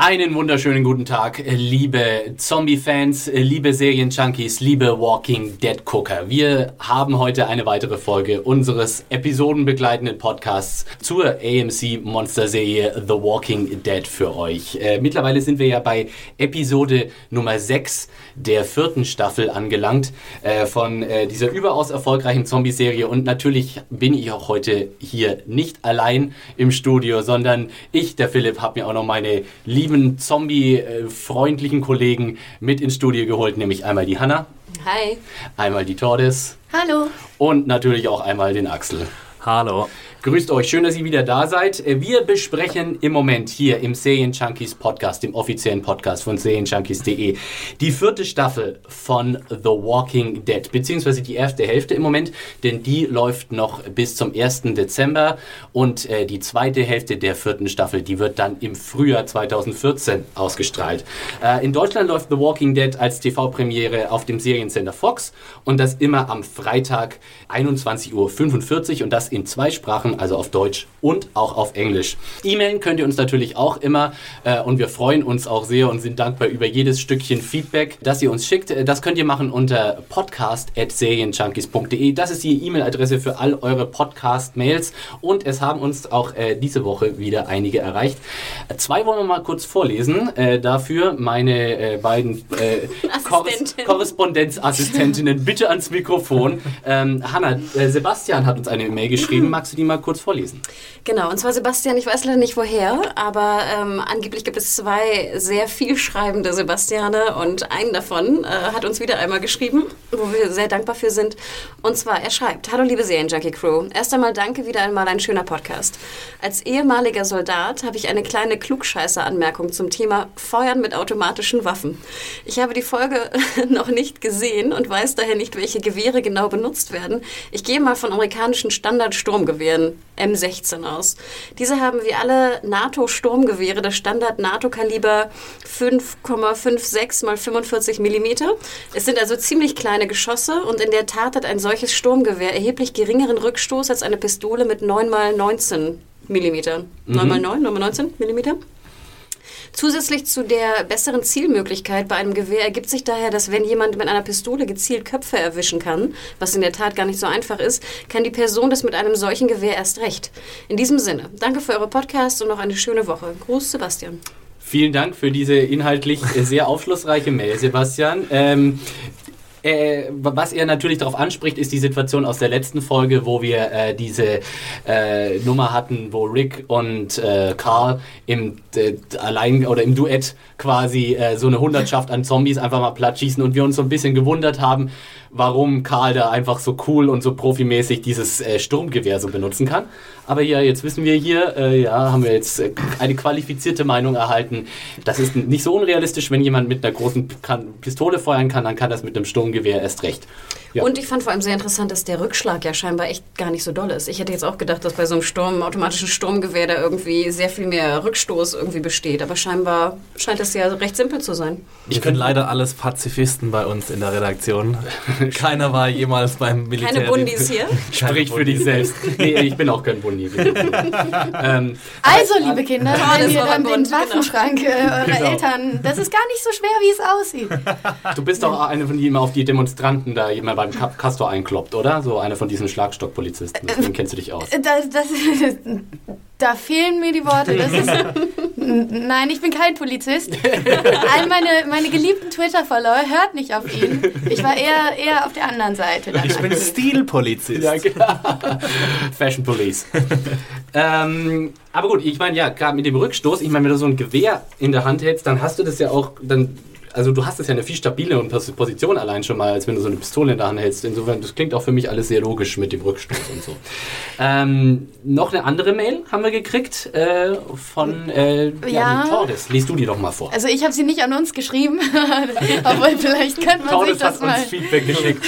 Einen wunderschönen guten Tag, liebe Zombie-Fans, liebe Serien-Junkies, liebe Walking Dead-Gucker. Wir haben heute eine weitere Folge unseres episodenbegleitenden Podcasts zur AMC-Monster-Serie The Walking Dead für euch. Äh, mittlerweile sind wir ja bei Episode Nummer 6 der vierten Staffel angelangt äh, von äh, dieser überaus erfolgreichen Zombie-Serie und natürlich bin ich auch heute hier nicht allein im Studio, sondern ich, der Philipp, habe mir auch noch meine liebe lieben Zombie-freundlichen Kollegen mit ins Studio geholt, nämlich einmal die Hanna. Hi. Einmal die Tordes. Hallo. Und natürlich auch einmal den Axel. Hallo. Grüßt euch, schön, dass ihr wieder da seid. Wir besprechen im Moment hier im Serien Junkies Podcast, dem offiziellen Podcast von serienjunkies.de, die vierte Staffel von The Walking Dead, beziehungsweise die erste Hälfte im Moment, denn die läuft noch bis zum 1. Dezember und äh, die zweite Hälfte der vierten Staffel, die wird dann im Frühjahr 2014 ausgestrahlt. Äh, in Deutschland läuft The Walking Dead als TV-Premiere auf dem Seriensender Fox und das immer am Freitag 21.45 Uhr und das in zwei Sprachen machen, also auf Deutsch und auch auf Englisch. E-Mailen könnt ihr uns natürlich auch immer äh, und wir freuen uns auch sehr und sind dankbar über jedes Stückchen Feedback, das ihr uns schickt. Äh, das könnt ihr machen unter podcast.serienjunkies.de. Das ist die E-Mail-Adresse für all eure Podcast-Mails und es haben uns auch äh, diese Woche wieder einige erreicht. Äh, zwei wollen wir mal kurz vorlesen. Äh, dafür meine äh, beiden Korrespondenzassistentinnen bitte ans Mikrofon. Ähm, Hanna, Sebastian hat uns eine E-Mail geschrieben. Magst du die mal kurz vorlesen. Genau, und zwar Sebastian, ich weiß leider nicht woher, aber ähm, angeblich gibt es zwei sehr viel schreibende Sebastiane und einen davon äh, hat uns wieder einmal geschrieben, wo wir sehr dankbar für sind. Und zwar, er schreibt, Hallo liebe Serienjunkie-Crew, erst einmal danke, wieder einmal ein schöner Podcast. Als ehemaliger Soldat habe ich eine kleine Klugscheißer-Anmerkung zum Thema Feuern mit automatischen Waffen. Ich habe die Folge noch nicht gesehen und weiß daher nicht, welche Gewehre genau benutzt werden. Ich gehe mal von amerikanischen Standard-Sturmgewehren M16 aus. Diese haben wie alle NATO-Sturmgewehre das Standard-NATO-Kaliber 5,56 x 45 mm. Es sind also ziemlich kleine Geschosse und in der Tat hat ein solches Sturmgewehr erheblich geringeren Rückstoß als eine Pistole mit 9 x 19 mm. 9 x 9, 9 x 19 mm? Zusätzlich zu der besseren Zielmöglichkeit bei einem Gewehr ergibt sich daher, dass wenn jemand mit einer Pistole gezielt Köpfe erwischen kann, was in der Tat gar nicht so einfach ist, kann die Person das mit einem solchen Gewehr erst recht. In diesem Sinne, danke für eure Podcasts und noch eine schöne Woche. Gruß, Sebastian. Vielen Dank für diese inhaltlich sehr aufschlussreiche Mail, Sebastian. Ähm, äh, was er natürlich darauf anspricht, ist die Situation aus der letzten Folge, wo wir äh, diese äh, Nummer hatten, wo Rick und äh, Carl im allein oder im Duett quasi äh, so eine Hundertschaft an Zombies einfach mal platt schießen und wir uns so ein bisschen gewundert haben, warum Karl da einfach so cool und so profimäßig dieses äh, Sturmgewehr so benutzen kann. Aber ja, jetzt wissen wir hier, äh, ja, haben wir jetzt äh, eine qualifizierte Meinung erhalten. Das ist nicht so unrealistisch, wenn jemand mit einer großen Pistole feuern kann, dann kann das mit einem Sturmgewehr erst recht. Ja. Und ich fand vor allem sehr interessant, dass der Rückschlag ja scheinbar echt gar nicht so doll ist. Ich hätte jetzt auch gedacht, dass bei so einem Sturm, automatischen Sturmgewehr da irgendwie sehr viel mehr Rückstoß irgendwie besteht. Aber scheinbar scheint das ja recht simpel zu sein. Ich bin leider alles Pazifisten bei uns in der Redaktion. Keiner war jemals beim Militär. Keine Bundis hier? Sprich für dich selbst. Nee, ich bin auch kein Bundi. ähm, also, liebe Kinder, wenn ihr dann den Waffenschrank äh, eurer genau. Eltern, das ist gar nicht so schwer, wie es aussieht. Du bist doch eine von denen, die immer auf die Demonstranten da immer beim Castor einkloppt, oder? So eine von diesen Schlagstockpolizisten. Deswegen kennst du dich aus. Äh, das, das, da fehlen mir die Worte. Ist, nein, ich bin kein Polizist. All meine, meine geliebten Twitter-Follower hört nicht auf ihn. Ich war eher, eher auf der anderen Seite. Ich bin Stilpolizist. Ja, genau. Fashion Police. ähm, aber gut, ich meine, ja, gerade mit dem Rückstoß, ich meine, wenn du so ein Gewehr in der Hand hältst, dann hast du das ja auch, dann also du hast es ja eine viel stabilere Pos- Position allein schon mal, als wenn du so eine Pistole in der Hand hältst. Insofern, das klingt auch für mich alles sehr logisch mit dem Rückstoß und so. Ähm, noch eine andere Mail haben wir gekriegt äh, von äh, ja. Tordes. Lies du die doch mal vor. Also ich habe sie nicht an uns geschrieben, aber vielleicht könnte man sich Tordes hat das uns mal... Feedback geschickt.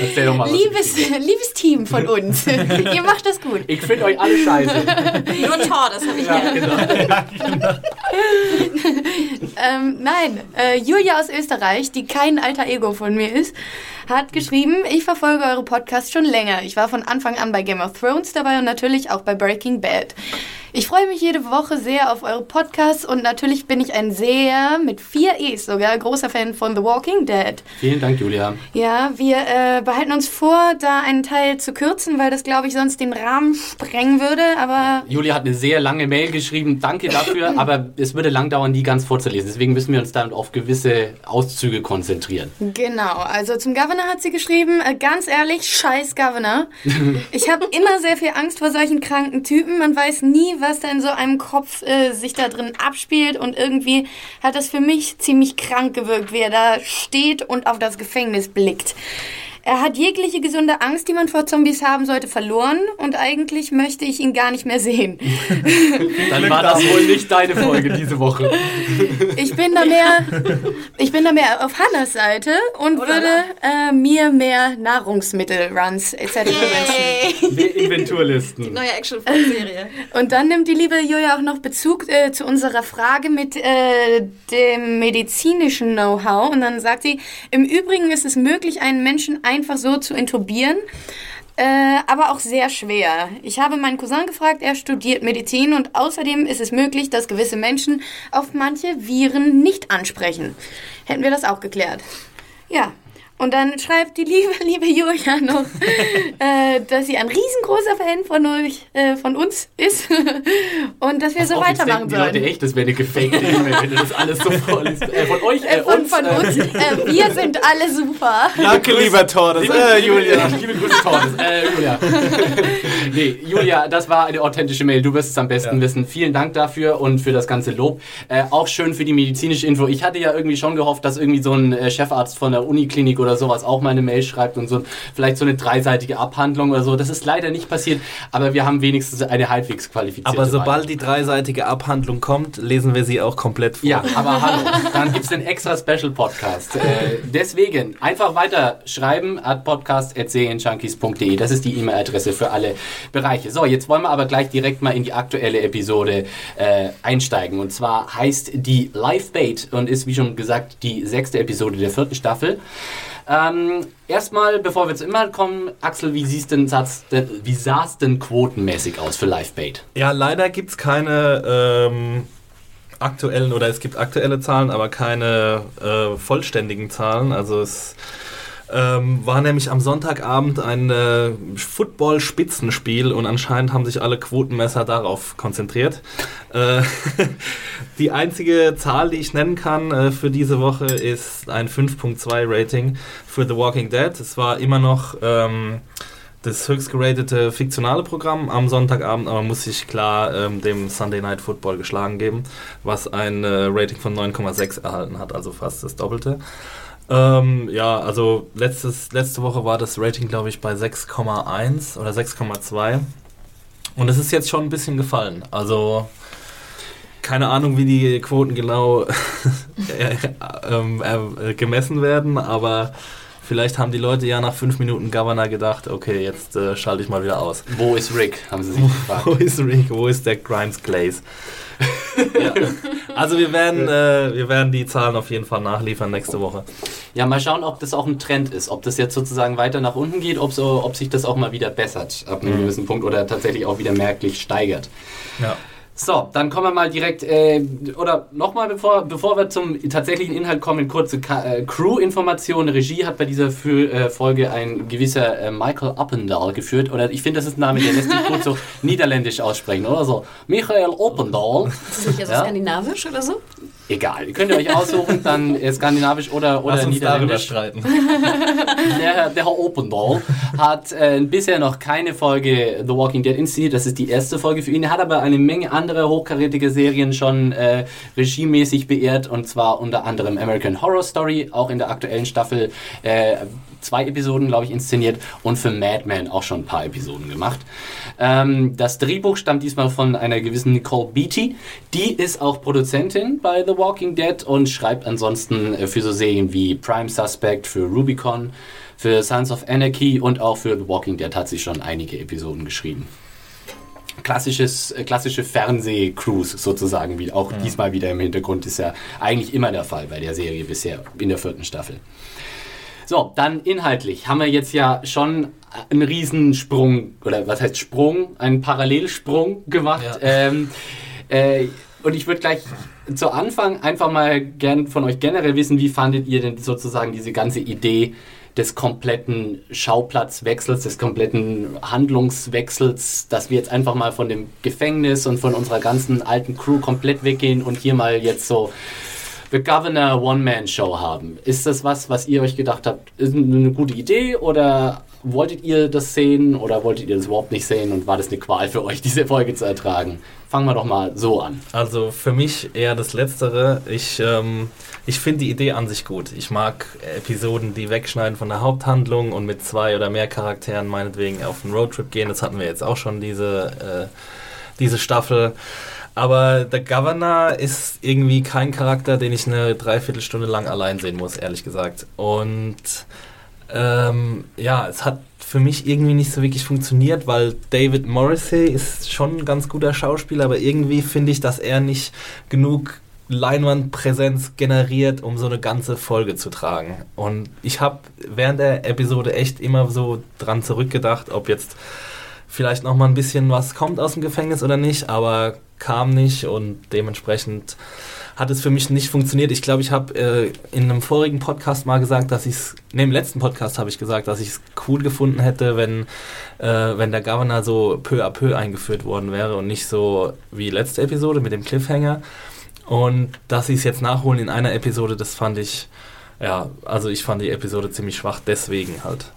Erzähl doch mal, Liebes, liebes Team von uns, ihr macht das gut. Ich finde euch alle scheiße. Nur Tor, das habe ich ja, genau. Ähm, nein, äh, Julia aus Österreich, die kein alter Ego von mir ist, hat geschrieben, ich verfolge eure Podcasts schon länger. Ich war von Anfang an bei Game of Thrones dabei und natürlich auch bei Breaking Bad. Ich freue mich jede Woche sehr auf eure Podcasts und natürlich bin ich ein sehr, mit vier E's sogar, großer Fan von The Walking Dead. Vielen Dank, Julia. Ja, wir äh, behalten uns vor, da einen Teil zu kürzen, weil das, glaube ich, sonst den Rahmen sprengen würde, aber Julia hat eine sehr lange Mail geschrieben. Danke dafür, aber es würde lang dauern, die ganz vorzulesen. Deswegen müssen wir uns dann auf gewisse Auszüge konzentrieren. Genau, also zum Governor hat sie geschrieben, äh, ganz ehrlich, scheiß Governor. Ich habe immer sehr viel Angst vor solchen kranken Typen. Man weiß nie, was da in so einem Kopf äh, sich da drin abspielt und irgendwie hat das für mich ziemlich krank gewirkt, wie er da steht und auf das Gefängnis blickt. Er hat jegliche gesunde Angst, die man vor Zombies haben sollte, verloren und eigentlich möchte ich ihn gar nicht mehr sehen. Dann war das wohl nicht deine Folge diese Woche. Ich bin da mehr, ich bin da mehr auf Hannas Seite und würde äh, mir mehr Nahrungsmittel-Runs etc. wünschen. Die Inventurlisten. Neue Action-Serie. Und dann nimmt die liebe Julia auch noch Bezug äh, zu unserer Frage mit äh, dem medizinischen Know-how. Und dann sagt sie, im Übrigen ist es möglich, einen Menschen einfach so zu intubieren. Äh, aber auch sehr schwer. Ich habe meinen Cousin gefragt, er studiert Medizin und außerdem ist es möglich, dass gewisse Menschen auf manche Viren nicht ansprechen. Hätten wir das auch geklärt. Ja. Und dann schreibt die liebe, liebe Julia noch, äh, dass sie ein riesengroßer Fan von euch, äh, von uns ist und dass wir so Auch jetzt weitermachen die Leute sollen. echt, das wäre eine gefakte E-Mail, wenn du das alles so vorliest. Äh, von euch, äh, Äh, von, uns. von äh, uns. Äh, wir sind alle super. Danke, lieber Tordes. Liebe, Äh, Julia. Liebe Grüße, Tordes. Äh, Julia. nee, Julia, das war eine authentische Mail. Du wirst es am besten wissen. Vielen Dank dafür und für das ganze Lob. Äh, auch schön für die medizinische Info. Ich hatte ja irgendwie schon gehofft, dass irgendwie so ein äh, Chefarzt von der Uniklinik oder sowas auch mal eine Mail schreibt und so vielleicht so eine dreiseitige Abhandlung oder so. Das ist leider nicht passiert, aber wir haben wenigstens eine halbwegs qualifizierte Aber sobald die dreiseitige Abhandlung kommt, lesen wir sie auch komplett vor. Ja, aber hallo, dann gibt es einen extra Special Podcast. Äh, deswegen einfach weiter schreiben at podcast.serienjunkies.de. Das ist die E-Mail-Adresse für alle Bereiche. So, jetzt wollen wir aber gleich direkt mal in die aktuelle Episode äh, einsteigen. Und zwar heißt die Live Bait und ist, wie schon gesagt, die sechste Episode der vierten Staffel. Ähm, erstmal, bevor wir zum Inhalt kommen, Axel, wie, siehst denn, wie sah es denn quotenmäßig aus für Live Bait? Ja, leider gibt es keine ähm, aktuellen, oder es gibt aktuelle Zahlen, aber keine äh, vollständigen Zahlen. Also es ähm, war nämlich am Sonntagabend ein äh, Football-Spitzenspiel und anscheinend haben sich alle Quotenmesser darauf konzentriert. Äh, die einzige Zahl, die ich nennen kann äh, für diese Woche, ist ein 5.2 Rating für The Walking Dead. Es war immer noch ähm, das höchst geratete fiktionale Programm am Sonntagabend, aber muss sich klar ähm, dem Sunday Night Football geschlagen geben, was ein äh, Rating von 9,6 erhalten hat, also fast das Doppelte. Ähm, ja, also letztes, letzte Woche war das Rating, glaube ich, bei 6,1 oder 6,2. Und es ist jetzt schon ein bisschen gefallen. Also keine Ahnung, wie die Quoten genau äh, ähm, äh, gemessen werden, aber vielleicht haben die Leute ja nach fünf Minuten Governor gedacht, okay, jetzt äh, schalte ich mal wieder aus. Wo ist Rick? Haben sie sich gefragt. Wo ist Rick? Wo ist der Grimes Glaze? Ja. Also wir werden, äh, wir werden die Zahlen auf jeden Fall nachliefern nächste Woche. Ja, mal schauen, ob das auch ein Trend ist. Ob das jetzt sozusagen weiter nach unten geht, ob, so, ob sich das auch mal wieder bessert ab einem gewissen Punkt oder tatsächlich auch wieder merklich steigert. Ja. So, dann kommen wir mal direkt, äh, oder nochmal, bevor, bevor wir zum tatsächlichen Inhalt kommen, kurze äh, Crew-Information. Regie hat bei dieser Fü- äh, Folge ein gewisser äh, Michael Oppendahl geführt. Oder ich finde, das ist ein Name, der lässt sich gut so niederländisch aussprechen, oder so. Michael Oppendahl. Ist das nicht also Ja. skandinavisch oder so? Egal, ihr könnt ihr euch aussuchen, dann äh, skandinavisch oder, oder Lass uns darüber niederländisch. streiten. Der, der Herr Opendal hat äh, bisher noch keine Folge The Walking Dead inszeniert. Das ist die erste Folge für ihn. Er hat aber eine Menge andere hochkarätige Serien schon äh, regiemäßig beehrt. Und zwar unter anderem American Horror Story, auch in der aktuellen Staffel äh, zwei Episoden, glaube ich, inszeniert. Und für Mad Men auch schon ein paar Episoden gemacht. Ähm, das Drehbuch stammt diesmal von einer gewissen Nicole Beatty. Die ist auch Produzentin bei The Walking Dead und schreibt ansonsten äh, für so Serien wie Prime Suspect, für Rubicon, für Sons of Anarchy und auch für The Walking Dead hat sie schon einige Episoden geschrieben. Klassisches, äh, klassische Fernseh-Cruise sozusagen, wie auch diesmal wieder im Hintergrund ist ja eigentlich immer der Fall bei der Serie bisher in der vierten Staffel. So, dann inhaltlich haben wir jetzt ja schon einen Riesensprung, oder was heißt Sprung, einen Parallelsprung gemacht. Ja. Ähm, äh, und ich würde gleich zu Anfang einfach mal gern von euch generell wissen, wie fandet ihr denn sozusagen diese ganze Idee des kompletten Schauplatzwechsels, des kompletten Handlungswechsels, dass wir jetzt einfach mal von dem Gefängnis und von unserer ganzen alten Crew komplett weggehen und hier mal jetzt so The Governor One-Man-Show haben. Ist das was, was ihr euch gedacht habt, ist eine gute Idee oder wolltet ihr das sehen oder wolltet ihr das überhaupt nicht sehen und war das eine Qual für euch, diese Folge zu ertragen? Fangen wir doch mal so an. Also für mich eher das Letztere. Ich, ähm, ich finde die Idee an sich gut. Ich mag Episoden, die wegschneiden von der Haupthandlung und mit zwei oder mehr Charakteren meinetwegen auf einen Roadtrip gehen. Das hatten wir jetzt auch schon, diese, äh, diese Staffel. Aber der Governor ist irgendwie kein Charakter, den ich eine Dreiviertelstunde lang allein sehen muss, ehrlich gesagt. Und ähm, ja, es hat für mich irgendwie nicht so wirklich funktioniert, weil David Morrissey ist schon ein ganz guter Schauspieler, aber irgendwie finde ich, dass er nicht genug Leinwandpräsenz generiert, um so eine ganze Folge zu tragen. Und ich habe während der Episode echt immer so dran zurückgedacht, ob jetzt vielleicht noch mal ein bisschen was kommt aus dem Gefängnis oder nicht, aber kam nicht und dementsprechend hat es für mich nicht funktioniert. Ich glaube, ich habe äh, in einem vorigen Podcast mal gesagt, dass ich es, ne, im letzten Podcast habe ich gesagt, dass ich es cool gefunden hätte, wenn, äh, wenn der Governor so peu à peu eingeführt worden wäre und nicht so wie letzte Episode mit dem Cliffhanger. Und dass sie es jetzt nachholen in einer Episode, das fand ich, ja, also ich fand die Episode ziemlich schwach, deswegen halt.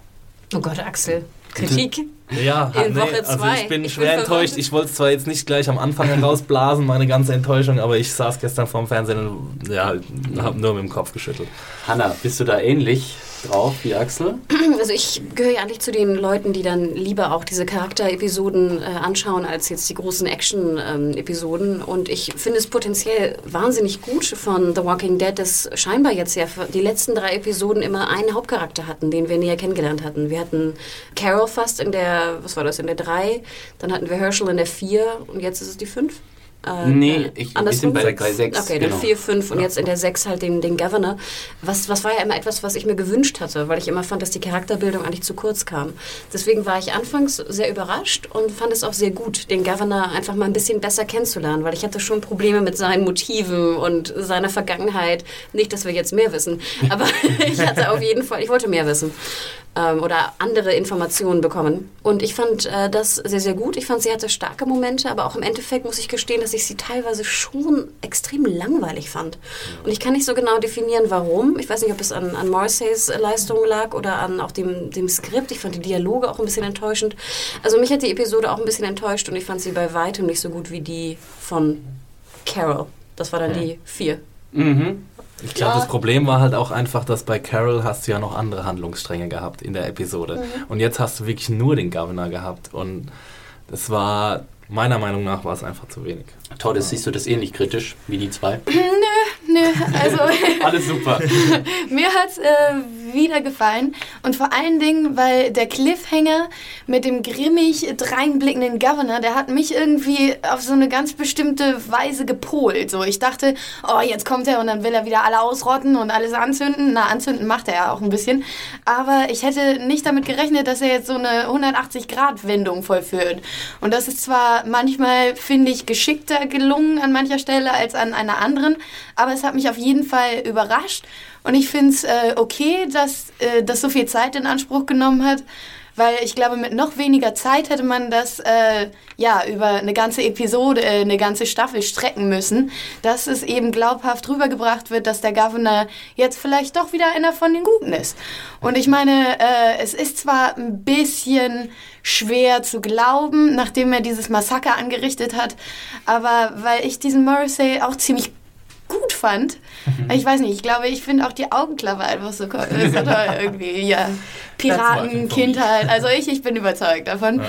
Oh Gott, Axel. Kritik. Ja, In nee, Woche also ich bin Ich schwer bin enttäuscht. Ich wollte es zwar jetzt nicht gleich am Anfang herausblasen, meine ganze Enttäuschung, aber ich saß gestern vorm Fernsehen und ja, habe nur mit dem Kopf geschüttelt. Hanna, bist du da ähnlich drauf wie Axel? Also ich gehöre ja eigentlich zu den Leuten, die dann lieber auch diese Charakterepisoden äh, anschauen, als jetzt die großen Action-Episoden. Und ich finde es potenziell wahnsinnig gut von The Walking Dead, dass scheinbar jetzt ja die letzten drei Episoden immer einen Hauptcharakter hatten, den wir näher kennengelernt hatten. Wir hatten Carol fast in der, was war das, in der drei, dann hatten wir Herschel in der vier und jetzt ist es die fünf. Äh, Nee, äh, ich- wir sind bei- bei sechs, Okay, genau. dann vier, fünf und jetzt in der sechs halt den, den Governor. Was, was war ja immer etwas, was ich mir gewünscht hatte, weil ich immer fand, dass die Charakterbildung eigentlich zu kurz kam. Deswegen war ich anfangs sehr überrascht und fand es auch sehr gut, den Governor einfach mal ein bisschen besser kennenzulernen, weil ich hatte schon Probleme mit seinen Motiven und seiner Vergangenheit. Nicht, dass wir jetzt mehr wissen, aber ich hatte auf jeden Fall, ich wollte mehr wissen ähm, oder andere Informationen bekommen. Und ich fand äh, das sehr, sehr gut. Ich fand, sie hatte starke Momente, aber auch im Endeffekt muss ich gestehen, dass ich sie teilweise schon extrem langweilig fand. Und ich kann nicht so genau definieren, warum. Ich weiß nicht, ob es an, an Morrisseys Leistung lag oder an auch dem, dem Skript. Ich fand die Dialoge auch ein bisschen enttäuschend. Also mich hat die Episode auch ein bisschen enttäuscht und ich fand sie bei weitem nicht so gut wie die von Carol. Das war dann die vier. Mhm. Ich glaube, Ja. das Problem war halt auch einfach, dass bei Carol hast du ja noch andere Handlungsstränge gehabt in der Episode. Und jetzt hast du wirklich nur den Governor gehabt. Und das war, meiner Meinung nach, war es einfach zu wenig. Tordes, siehst du das ähnlich kritisch wie die zwei? Nö, also Alles super. mir hat es äh, wieder gefallen. Und vor allen Dingen, weil der Cliffhanger mit dem grimmig dreinblickenden Governor, der hat mich irgendwie auf so eine ganz bestimmte Weise gepolt. So, ich dachte, oh, jetzt kommt er und dann will er wieder alle ausrotten und alles anzünden. Na, anzünden macht er ja auch ein bisschen. Aber ich hätte nicht damit gerechnet, dass er jetzt so eine 180-Grad-Wendung vollführt. Und das ist zwar manchmal, finde ich, geschickter gelungen an mancher Stelle als an einer anderen, aber es hat mich auf jeden Fall überrascht. Und ich finde es äh, okay, dass äh, das so viel Zeit in Anspruch genommen hat, weil ich glaube, mit noch weniger Zeit hätte man das äh, ja über eine ganze Episode, äh, eine ganze Staffel strecken müssen, dass es eben glaubhaft rübergebracht wird, dass der Governor jetzt vielleicht doch wieder einer von den Guten ist. Und ich meine, äh, es ist zwar ein bisschen schwer zu glauben, nachdem er dieses Massaker angerichtet hat, aber weil ich diesen Morrissey auch ziemlich gut fand. Mhm. Ich weiß nicht, ich glaube, ich finde auch die Augenklappe einfach so, so toll irgendwie. Ja, Piratenkindheit. Also ich, ich bin überzeugt davon. Ja.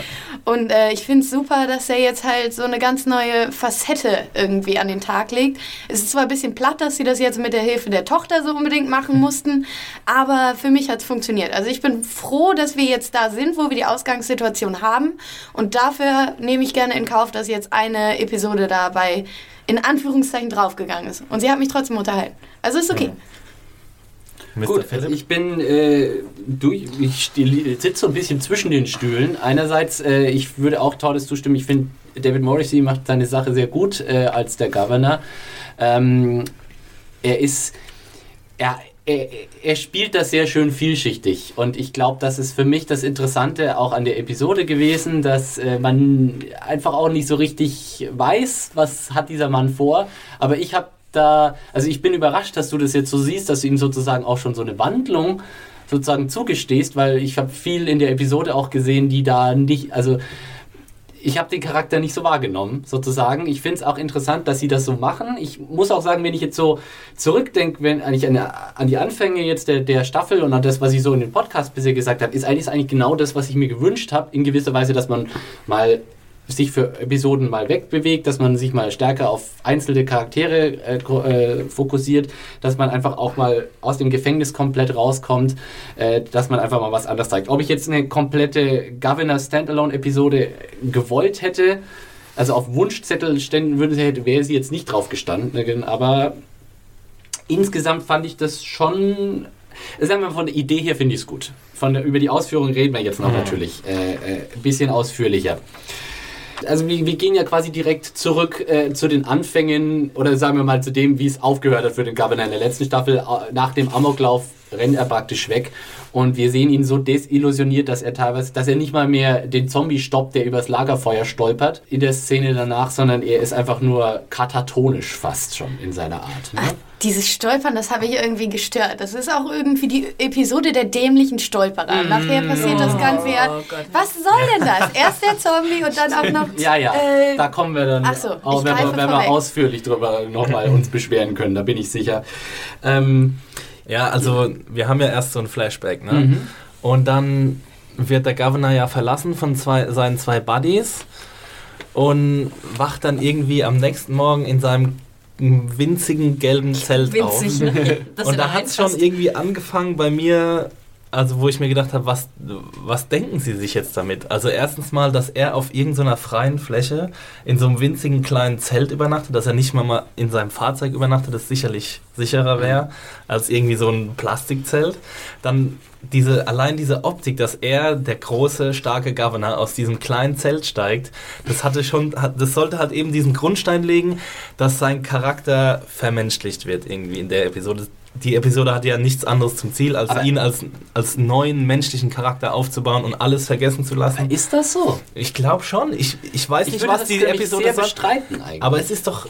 Und äh, ich finde es super, dass er jetzt halt so eine ganz neue Facette irgendwie an den Tag legt. Es ist zwar ein bisschen platt, dass sie das jetzt mit der Hilfe der Tochter so unbedingt machen mussten, aber für mich hat es funktioniert. Also ich bin froh, dass wir jetzt da sind, wo wir die Ausgangssituation haben. Und dafür nehme ich gerne in Kauf, dass jetzt eine Episode dabei in Anführungszeichen draufgegangen ist. Und sie hat mich trotzdem unterhalten. Also ist okay. Ja. Gut, ich bin äh, durch, ich sitze so ein bisschen zwischen den Stühlen. Einerseits, äh, ich würde auch Tordes zustimmen, ich finde, David Morrissey macht seine Sache sehr gut äh, als der Governor. Ähm, er ist, er, er, er, spielt das sehr schön vielschichtig und ich glaube, das ist für mich das Interessante auch an der Episode gewesen, dass äh, man einfach auch nicht so richtig weiß, was hat dieser Mann vor. Aber ich habe da, also ich bin überrascht, dass du das jetzt so siehst, dass du ihm sozusagen auch schon so eine Wandlung sozusagen zugestehst, weil ich habe viel in der Episode auch gesehen, die da nicht, also ich habe den Charakter nicht so wahrgenommen, sozusagen. Ich finde es auch interessant, dass sie das so machen. Ich muss auch sagen, wenn ich jetzt so zurückdenke, wenn eigentlich an, an, die Anfänge jetzt der, der Staffel und an das, was ich so in den Podcast bisher gesagt habe, ist eigentlich, ist eigentlich genau das, was ich mir gewünscht habe, in gewisser Weise, dass man mal sich für Episoden mal wegbewegt, dass man sich mal stärker auf einzelne Charaktere äh, äh, fokussiert, dass man einfach auch mal aus dem Gefängnis komplett rauskommt, äh, dass man einfach mal was anderes zeigt. Ob ich jetzt eine komplette Governor Standalone Episode gewollt hätte, also auf Wunschzettel stellen würde, hätte, wäre sie jetzt nicht drauf gestanden, aber insgesamt fand ich das schon Sagen wir von der Idee her finde ich es gut. Von der, über die Ausführung reden wir jetzt noch mhm. natürlich äh, äh, ein bisschen ausführlicher. Also wir, wir gehen ja quasi direkt zurück äh, zu den Anfängen oder sagen wir mal zu dem, wie es aufgehört hat für den Governor in der letzten Staffel. Äh, nach dem Amoklauf rennt er praktisch weg und wir sehen ihn so desillusioniert, dass er teilweise, dass er nicht mal mehr den Zombie stoppt, der übers Lagerfeuer stolpert in der Szene danach, sondern er ist einfach nur katatonisch fast schon in seiner Art. Ne? Ach, dieses Stolpern, das habe ich irgendwie gestört. Das ist auch irgendwie die Episode der dämlichen Stolperer. Mm. Nachher passiert das Ganze ja. Oh Was soll denn das? Erst der Zombie und dann auch noch. Ja, ja. Äh, da kommen wir dann, so, auch, wenn, wir, wenn wir ausführlich drüber nochmal uns beschweren können, da bin ich sicher. Ähm, ja, also wir haben ja erst so ein Flashback, ne? Mhm. Und dann wird der Governor ja verlassen von zwei, seinen zwei Buddies und wacht dann irgendwie am nächsten Morgen in seinem winzigen gelben Zelt Winzig, auf. Ne? und da hat es schon irgendwie angefangen bei mir also wo ich mir gedacht habe, was, was denken Sie sich jetzt damit? Also erstens mal, dass er auf irgendeiner freien Fläche in so einem winzigen kleinen Zelt übernachtet, dass er nicht mal, mal in seinem Fahrzeug übernachtet, das sicherlich sicherer wäre als irgendwie so ein Plastikzelt. Dann diese, allein diese Optik, dass er, der große, starke Governor, aus diesem kleinen Zelt steigt, das hatte schon, das sollte halt eben diesen Grundstein legen, dass sein Charakter vermenschlicht wird irgendwie in der Episode die Episode hat ja nichts anderes zum Ziel, als aber ihn als, als neuen menschlichen Charakter aufzubauen und alles vergessen zu lassen. Ist das so? Ich glaube schon. Ich, ich weiß ich nicht, was die Episode sehr sagt. Bestreiten eigentlich. Aber es ist doch,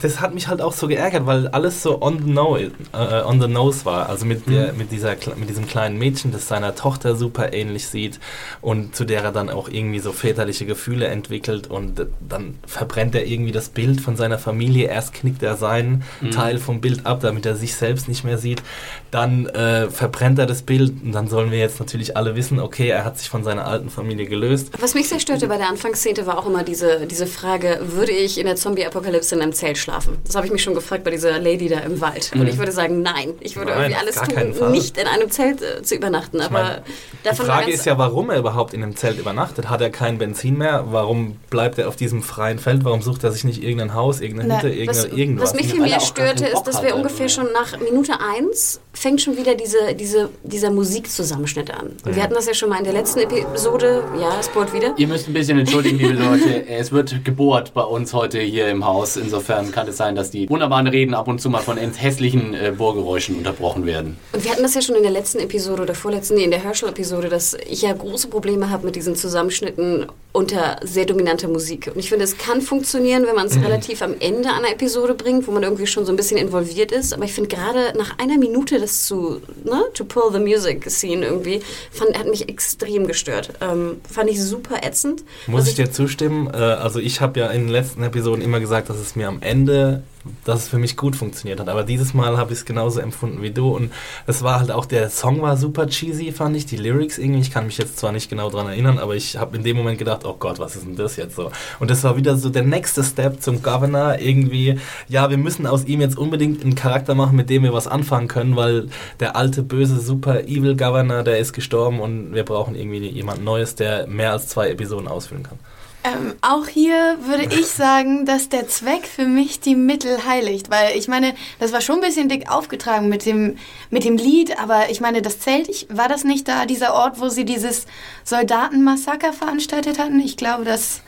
das hat mich halt auch so geärgert, weil alles so on the, know, uh, on the nose war. Also mit, der, mhm. mit, dieser, mit diesem kleinen Mädchen, das seiner Tochter super ähnlich sieht und zu der er dann auch irgendwie so väterliche Gefühle entwickelt und dann verbrennt er irgendwie das Bild von seiner Familie. Erst knickt er seinen mhm. Teil vom Bild ab, damit er sich selbst nicht mehr mehr sieht, dann äh, verbrennt er das Bild und dann sollen wir jetzt natürlich alle wissen, okay, er hat sich von seiner alten Familie gelöst. Was mich sehr störte bei der Anfangsszene war auch immer diese, diese Frage, würde ich in der Zombie-Apokalypse in einem Zelt schlafen? Das habe ich mich schon gefragt bei dieser Lady da im Wald. Mhm. Und ich würde sagen, nein, ich würde nein, irgendwie alles tun, nicht in einem Zelt äh, zu übernachten. Aber meine, davon die Frage ist ja, warum er überhaupt in einem Zelt übernachtet. Hat er kein Benzin mehr? Warum bleibt er auf diesem freien Feld? Warum sucht er sich nicht irgendein Haus, irgendeine Hütte, irgendeine, was, irgendwas? Was mich viel mehr störte, ist, dass wir ungefähr schon nach Minute Minute 1 fängt schon wieder diese, diese, dieser Musikzusammenschnitt an. Und wir hatten das ja schon mal in der letzten Episode. Ja, es bohrt wieder. Ihr müsst ein bisschen entschuldigen, liebe Leute. Es wird gebohrt bei uns heute hier im Haus. Insofern kann es sein, dass die wunderbaren Reden ab und zu mal von hässlichen äh, Bohrgeräuschen unterbrochen werden. Und wir hatten das ja schon in der letzten Episode oder vorletzten, nee, in der Herschel-Episode, dass ich ja große Probleme habe mit diesen Zusammenschnitten unter sehr dominanter Musik. Und ich finde, es kann funktionieren, wenn man es relativ am Ende einer Episode bringt, wo man irgendwie schon so ein bisschen involviert ist. Aber ich finde gerade nach einer Minute das zu, ne, to pull the music scene irgendwie, fand, hat mich extrem gestört. Ähm, fand ich super ätzend. Muss Was ich dir zustimmen? Äh, also ich habe ja in den letzten Episoden immer gesagt, dass es mir am Ende, dass es für mich gut funktioniert hat. Aber dieses Mal habe ich es genauso empfunden wie du. Und es war halt auch, der Song war super cheesy, fand ich. Die Lyrics irgendwie, ich kann mich jetzt zwar nicht genau dran erinnern, aber ich habe in dem Moment gedacht, oh Gott, was ist denn das jetzt so? Und das war wieder so der nächste Step zum Governor. Irgendwie, ja, wir müssen aus ihm jetzt unbedingt einen Charakter machen, mit dem wir was anfangen können, weil der alte, böse, super evil Governor, der ist gestorben und wir brauchen irgendwie jemand Neues, der mehr als zwei Episoden ausfüllen kann. Ähm, auch hier würde ich sagen, dass der Zweck für mich die Mittel heiligt. Weil ich meine, das war schon ein bisschen dick aufgetragen mit dem, mit dem Lied, aber ich meine, das Zelt, ich, war das nicht da, dieser Ort, wo sie dieses Soldatenmassaker veranstaltet hatten? Ich glaube, dass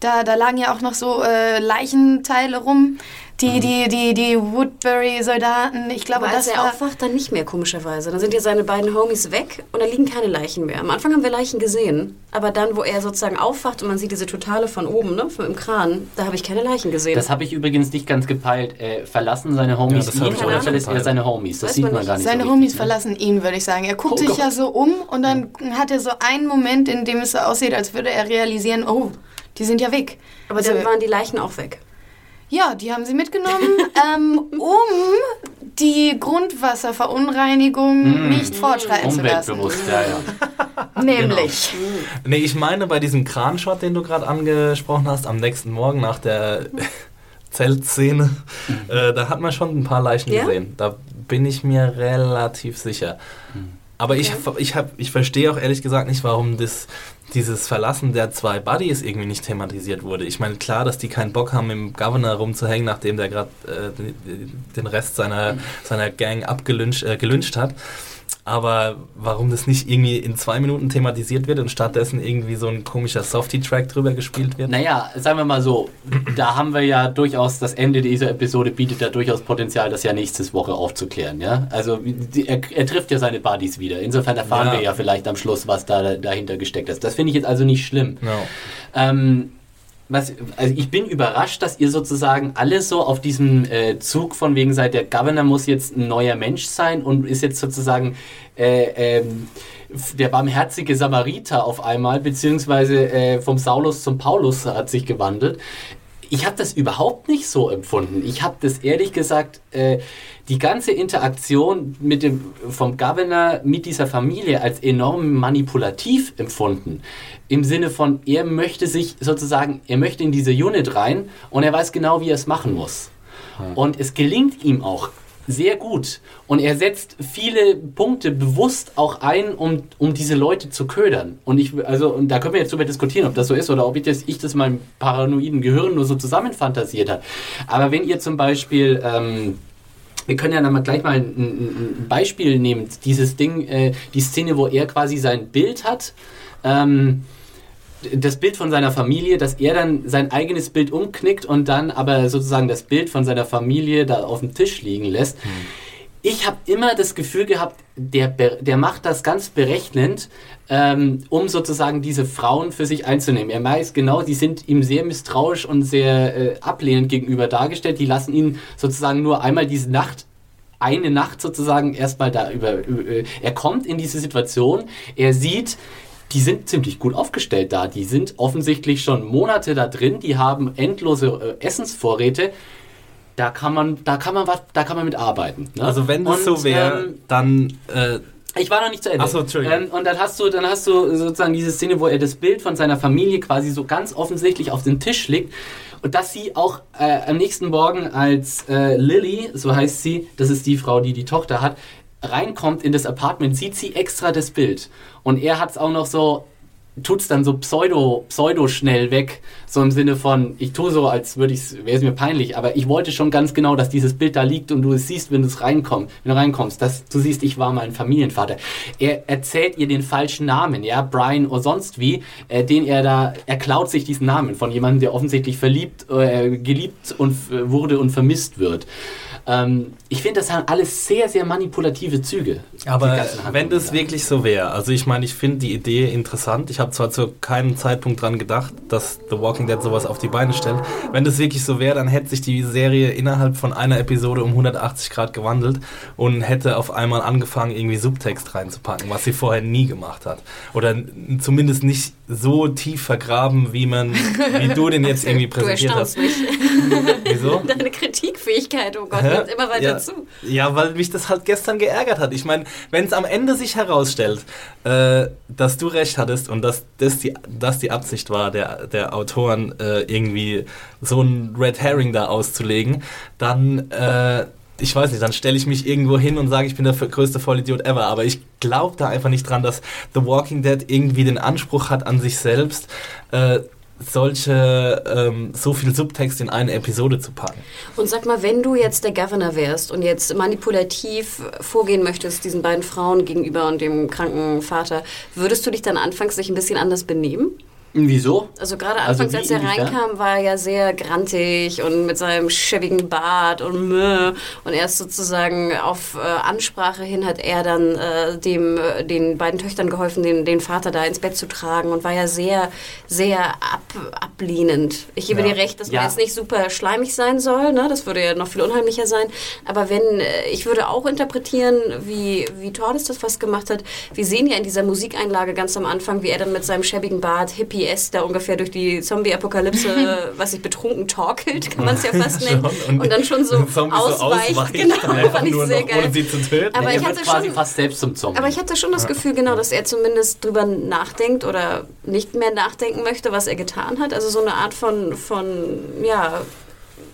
da, da lagen ja auch noch so äh, Leichenteile rum. Die, die, die, die Woodbury-Soldaten, ich glaube, Aber als das er war... aufwacht, dann nicht mehr, komischerweise. Dann sind ja seine beiden Homies weg und da liegen keine Leichen mehr. Am Anfang haben wir Leichen gesehen, aber dann, wo er sozusagen aufwacht und man sieht diese Totale von oben, ne, vom, im Kran, da habe ich keine Leichen gesehen. Das habe ich übrigens nicht ganz gepeilt. Äh, verlassen seine Homies Ja, das ihn oder verlässt er seine Homies? Das Weiß sieht man man gar nicht Seine so Homies richtig, ne? verlassen ihn, würde ich sagen. Er guckt Oh sich Gott. ja so um und dann hat er so einen Moment, in dem es so aussieht, als würde er realisieren, oh, die sind ja weg. aber Also, dann waren die Leichen auch weg. Ja, die haben sie mitgenommen, ähm, um die Grundwasserverunreinigung nicht fortschreiten zu lassen. Umweltbewusst, ja, ja. Nämlich. Nee, ich meine bei diesem Kranshot, den du gerade angesprochen hast, am nächsten Morgen nach der Zeltszene, äh, da hat man schon ein paar Leichen Ja? gesehen. Da bin ich mir relativ sicher. Aber ich, ich, hab, ich verstehe auch ehrlich gesagt nicht, warum das, dieses Verlassen der zwei Buddies irgendwie nicht thematisiert wurde. Ich meine, klar, dass die keinen Bock haben, im Governor rumzuhängen, nachdem der gerade äh, den- den Rest seiner, seiner Gang abgelünscht äh, gelünscht hat. Aber warum das nicht irgendwie in zwei Minuten thematisiert wird und stattdessen irgendwie so ein komischer Softie-Track drüber gespielt wird? Naja, sagen wir mal so, da haben wir ja durchaus, das Ende dieser Episode bietet ja durchaus Potenzial, das ja nächste Woche aufzuklären, ja? Also er, er trifft ja seine Buddies wieder. Insofern erfahren Ja. wir ja vielleicht am Schluss, was da dahinter gesteckt ist. Das finde ich jetzt also nicht schlimm. No. Ähm, was, also ich bin überrascht, dass ihr sozusagen alle so auf diesem äh, Zug von wegen seid, der Governor muss jetzt ein neuer Mensch sein und ist jetzt sozusagen äh, ähm, der barmherzige Samariter auf einmal, beziehungsweise äh, vom Saulus zum Paulus hat sich gewandelt. Ich habe das überhaupt nicht so empfunden. Ich habe das ehrlich gesagt, äh, die ganze Interaktion mit dem, vom Governor mit dieser Familie als enorm manipulativ empfunden. Im Sinne von, er möchte sich sozusagen, er möchte in diese Unit rein und er weiß genau, wie er es machen muss. Und es gelingt ihm auch sehr gut. Und er setzt viele Punkte bewusst auch ein, um, um diese Leute zu ködern. Und ich, also, und da können wir jetzt drüber diskutieren, ob das so ist oder ob ich das, ich das in meinem paranoiden Gehirn nur so zusammenfantasiert habe. Aber wenn ihr zum Beispiel, ähm, wir können ja dann mal gleich mal ein, ein, Beispiel nehmen. Dieses Ding, äh, die Szene, wo er quasi sein Bild hat. Ähm, das Bild von seiner Familie, dass er dann sein eigenes Bild umknickt und dann aber sozusagen das Bild von seiner Familie da auf dem Tisch liegen lässt. Ich habe immer das Gefühl gehabt, der, der macht das ganz berechnend, ähm, um sozusagen diese Frauen für sich einzunehmen. Er weiß genau, die sind ihm sehr misstrauisch und sehr äh, ablehnend gegenüber dargestellt. Die lassen ihn sozusagen nur einmal diese Nacht eine Nacht sozusagen erstmal da über. über- Er kommt in diese Situation, er sieht, die sind ziemlich gut aufgestellt da. Die sind offensichtlich schon Monate da drin, die haben endlose äh, Essensvorräte. Da kann man, da kann man was, da kann man mit arbeiten. Ne? Also wenn das Und, so wäre, ähm, dann äh, ich war noch nicht zu Ende. Ach so, Entschuldigung. Ähm, und dann hast du, dann hast du sozusagen diese Szene, wo er das Bild von seiner Familie quasi so ganz offensichtlich auf den Tisch legt. Und dass sie auch äh, am nächsten Morgen als äh, Lily, so heißt sie, das ist die Frau, die die Tochter hat, reinkommt in das Apartment, sieht sie extra das Bild. Und er hat es auch noch so tut's dann so pseudo, pseudo schnell weg. So im Sinne von, ich tue so, als würde ich, wäre es mir peinlich, aber ich wollte schon ganz genau, dass dieses Bild da liegt und du es siehst, wenn es reinkommst, wenn du reinkommst, dass du siehst, ich war mein Familienvater. Er erzählt ihr den falschen Namen, ja, Brian oder sonst wie, äh, den er da, er klaut sich diesen Namen von jemandem, der offensichtlich verliebt, äh, geliebt und äh, wurde und vermisst wird. Ähm, ich finde, das haben alles sehr, sehr manipulative Züge. Aber wenn das da. wirklich so wäre, also ich meine, ich finde die Idee interessant. Ich habe zwar zu keinem Zeitpunkt dran gedacht, dass The Walking Dead sowas auf die Beine stellt. Wenn das wirklich so wäre, dann hätte sich die Serie innerhalb von einer Episode um 180 Grad gewandelt und hätte auf einmal angefangen, irgendwie Subtext reinzupacken, was sie vorher nie gemacht hat. Oder zumindest nicht so tief vergraben, wie man, wie du den jetzt irgendwie Du präsentiert hast. mich. Wieso? Deine Kritikfähigkeit, oh Gott, Hä? Nimmt immer weiter ja, zu. Ja, weil mich das halt gestern geärgert hat. Ich meine, wenn es am Ende sich herausstellt, äh, dass du recht hattest und dass das die, dass die Absicht war, der, der Autoren äh, irgendwie so ein Red Herring da auszulegen, dann, äh, ich weiß nicht, dann stelle ich mich irgendwo hin und sage, ich bin der größte Vollidiot ever. Aber ich glaube da einfach nicht dran, dass The Walking Dead irgendwie den Anspruch hat an sich selbst, äh, solche, ähm, so viel Subtext in eine Episode zu packen. Und sag mal, wenn du jetzt der Governor wärst und jetzt manipulativ vorgehen möchtest, diesen beiden Frauen gegenüber und dem kranken Vater, würdest du dich dann anfangs sich ein bisschen anders benehmen? Wieso? Also gerade Also anfangs, wie, als er reinkam, war er ja sehr grantig und mit seinem schäbigen Bart und Mö. Und erst sozusagen auf äh, Ansprache hin hat er dann äh, dem, äh, den beiden Töchtern geholfen, den, den Vater da ins Bett zu tragen und war ja sehr, sehr ab, ablehnend. Ich gebe Ja. dir recht, dass Ja. man jetzt nicht super schleimig sein soll, ne? das würde ja noch viel unheimlicher sein. Aber wenn, äh, ich würde auch interpretieren, wie, wie Tordes das fast gemacht hat. Wir sehen ja in dieser Musikeinlage ganz am Anfang, wie er dann mit seinem schäbigen Bart Hippie S da ungefähr durch die Zombie-Apokalypse, was sich betrunken torkelt, kann man es ja fast nennen. Schon. Und, dann schon so ausweicht. Genau, einfach fand ich sehr noch, ohne geil. sie zu töten. Aber er ich hatte quasi schon- fast selbst zum Zombie. Aber ich hatte schon das Gefühl, genau, dass er zumindest drüber nachdenkt oder nicht mehr nachdenken möchte, was er getan hat. Also so eine Art von, von ja,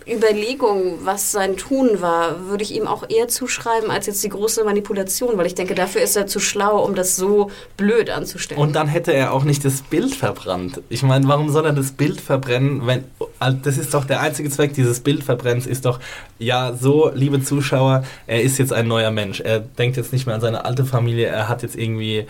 Überlegung, was sein Tun war, würde ich ihm auch eher zuschreiben als jetzt die große Manipulation, weil ich denke, dafür ist er zu schlau, um das so blöd anzustellen. Und dann hätte er auch nicht das Bild verbrannt. Ich meine, warum soll er das Bild verbrennen, wenn also das ist doch der einzige Zweck dieses Bildverbrennens ist doch ja so, liebe Zuschauer, er ist jetzt ein neuer Mensch. Er denkt jetzt nicht mehr an seine alte Familie, er hat jetzt irgendwie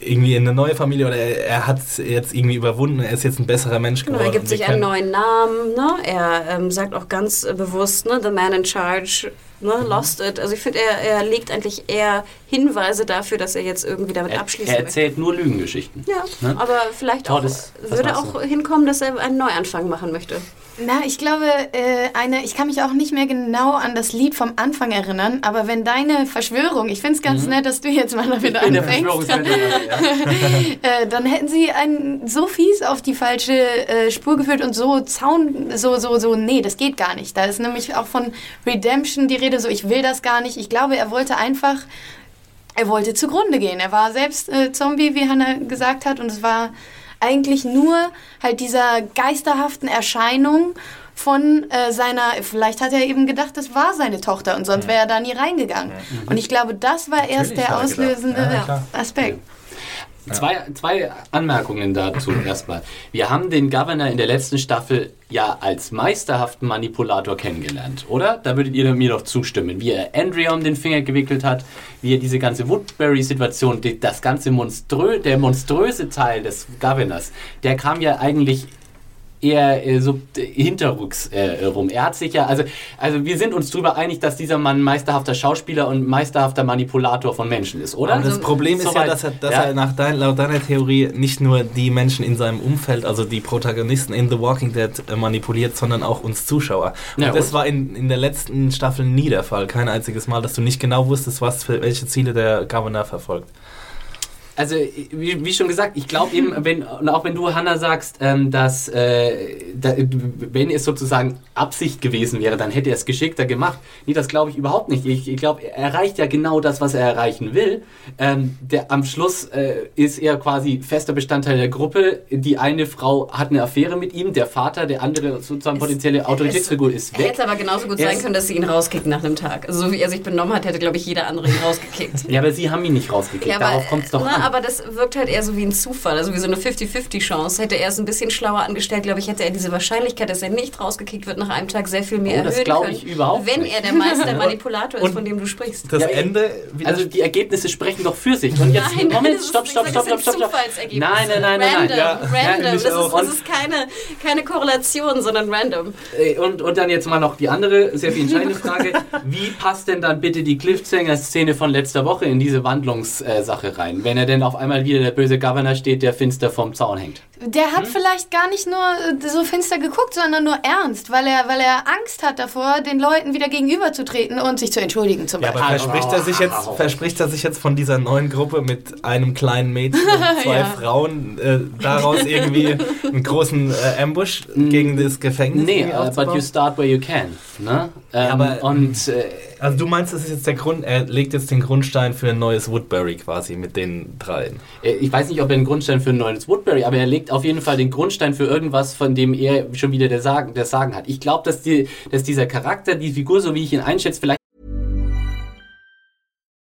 irgendwie eine neue Familie oder er, er hat es jetzt irgendwie überwunden, er ist jetzt ein besserer Mensch Genau, geworden. er gibt sich einen neuen Namen. Ne? Er ähm, sagt auch ganz bewusst, ne, The Man in Charge ne, Mhm. lost it. Also ich finde, er, er legt eigentlich eher Hinweise dafür, dass er jetzt irgendwie damit er, abschließen er möchte. erzählt nur Lügengeschichten. Ja, Ne? aber vielleicht auch, was würde auch hinkommen, dass er einen Neuanfang machen möchte. Na, ich glaube, äh, eine, ich kann mich auch nicht mehr genau an das Lied vom Anfang erinnern, aber wenn deine Verschwörung, ich finde es ganz nett, dass du jetzt mal damit In der anfängst, ja. äh, dann hätten sie einen so fies auf die falsche äh, Spur geführt und so Zaun, so, so, so, nee, das geht gar nicht. Da ist nämlich auch von Redemption die Rede, so ich will das gar nicht. Ich glaube, er wollte einfach, er wollte zugrunde gehen. Er war selbst äh, Zombie, wie Hannah gesagt hat, und es war eigentlich nur halt dieser geisterhaften Erscheinung von äh, seiner, vielleicht hat er eben gedacht, das war seine Tochter und sonst wäre er da nie reingegangen. Und ich glaube, das war erst Natürlich der hat er gedacht. auslösende Ja. Aspekt. Zwei, zwei Anmerkungen dazu erstmal. Wir haben den Governor in der letzten Staffel ja als meisterhaften Manipulator kennengelernt, oder? Da würdet ihr mir doch zustimmen. Wie er Andrea um den Finger gewickelt hat, wie er diese ganze Woodbury-Situation, das ganze monströ der monströse Teil des Governors, der kam ja eigentlich eher äh, so äh, hinterrücks äh, rum. Er hat sich ja, also, also wir sind uns darüber einig, dass dieser Mann meisterhafter Schauspieler und meisterhafter Manipulator von Menschen ist, oder? Aber das Problem ist ja, dass er, dass ja. er nach dein, laut deiner Theorie nicht nur die Menschen in seinem Umfeld, also die Protagonisten in The Walking Dead äh, manipuliert, sondern auch uns Zuschauer. Und Ja, das war in, in der letzten Staffel nie der Fall. Kein einziges Mal, dass du nicht genau wusstest, was für welche Ziele der Governor verfolgt. Also, wie, wie schon gesagt, ich glaube eben, wenn, und auch wenn du, Hanna, sagst, ähm, dass, äh, da, wenn es sozusagen Absicht gewesen wäre, dann hätte er es geschickter gemacht. Nee, das glaube ich überhaupt nicht. Ich, ich glaube, er erreicht ja genau das, was er erreichen will. Ähm, der, am Schluss äh, ist er quasi fester Bestandteil der Gruppe. Die eine Frau hat eine Affäre mit ihm, der Vater, der andere sozusagen potenzielle Autoritätsfigur ist weg. Hätte aber genauso gut Er sein können, dass sie ihn rauskicken nach einem Tag. Also so wie er sich benommen hat, hätte, glaube ich, jeder andere ihn rausgekickt. Ja, aber sie haben ihn nicht rausgekriegt. Ja, aber, Darauf kommt es doch ne, an. Aber das wirkt halt eher so wie ein Zufall, also wie so eine 50-50-Chance. Hätte er es ein bisschen schlauer angestellt, glaube ich, hätte er diese Wahrscheinlichkeit, dass er nicht rausgekickt wird, nach einem Tag sehr viel mehr Oh, das erhöhen glaube können. ich überhaupt Wenn nicht. er der Meister Manipulator ist, Und von dem du sprichst. Das Ja, Ende Also die Ergebnisse sprechen doch für sich. Und jetzt, Nein, Moment, das ist- stopp, stopp, stopp, das stopp, sind stopp, stopp. Nein, nein, nein, nein, Random, nein. Ja, random. ja, das, ist, das ist keine, keine Korrelation, sondern random. Und, und dann jetzt mal noch die andere sehr viel entscheidende Frage. Wie passt denn dann bitte die Cliffhanger-Szene von letzter Woche in diese Wandlungssache rein? Wenn er denn auf einmal wieder der böse Governor steht, der finster vom Zaun hängt. Der Hm? hat vielleicht gar nicht nur äh, so finster geguckt, sondern nur ernst, weil er, weil er Angst hat davor, den Leuten wieder gegenüberzutreten und sich zu entschuldigen zum Ja, aber Beispiel. verspricht er sich jetzt, verspricht er sich jetzt von dieser neuen Gruppe mit einem kleinen Mädchen und zwei Ja. Frauen äh, daraus irgendwie einen großen äh, Ambush gegen das Gefängnis? Nee, uh, but you start where you can. Ne? Ähm, aber- und äh, Also du meinst, das ist jetzt der Grund, er legt jetzt den Grundstein für ein neues Woodbury quasi mit den dreien. äh, ich weiß nicht, ob er einen Grundstein für ein neues Woodbury, aber er legt auf jeden Fall den Grundstein für irgendwas, von dem er schon wieder der Sagen, der Sagen hat. Ich glaube, dass, die, dass dieser Charakter, die Figur, so wie ich ihn einschätze, vielleicht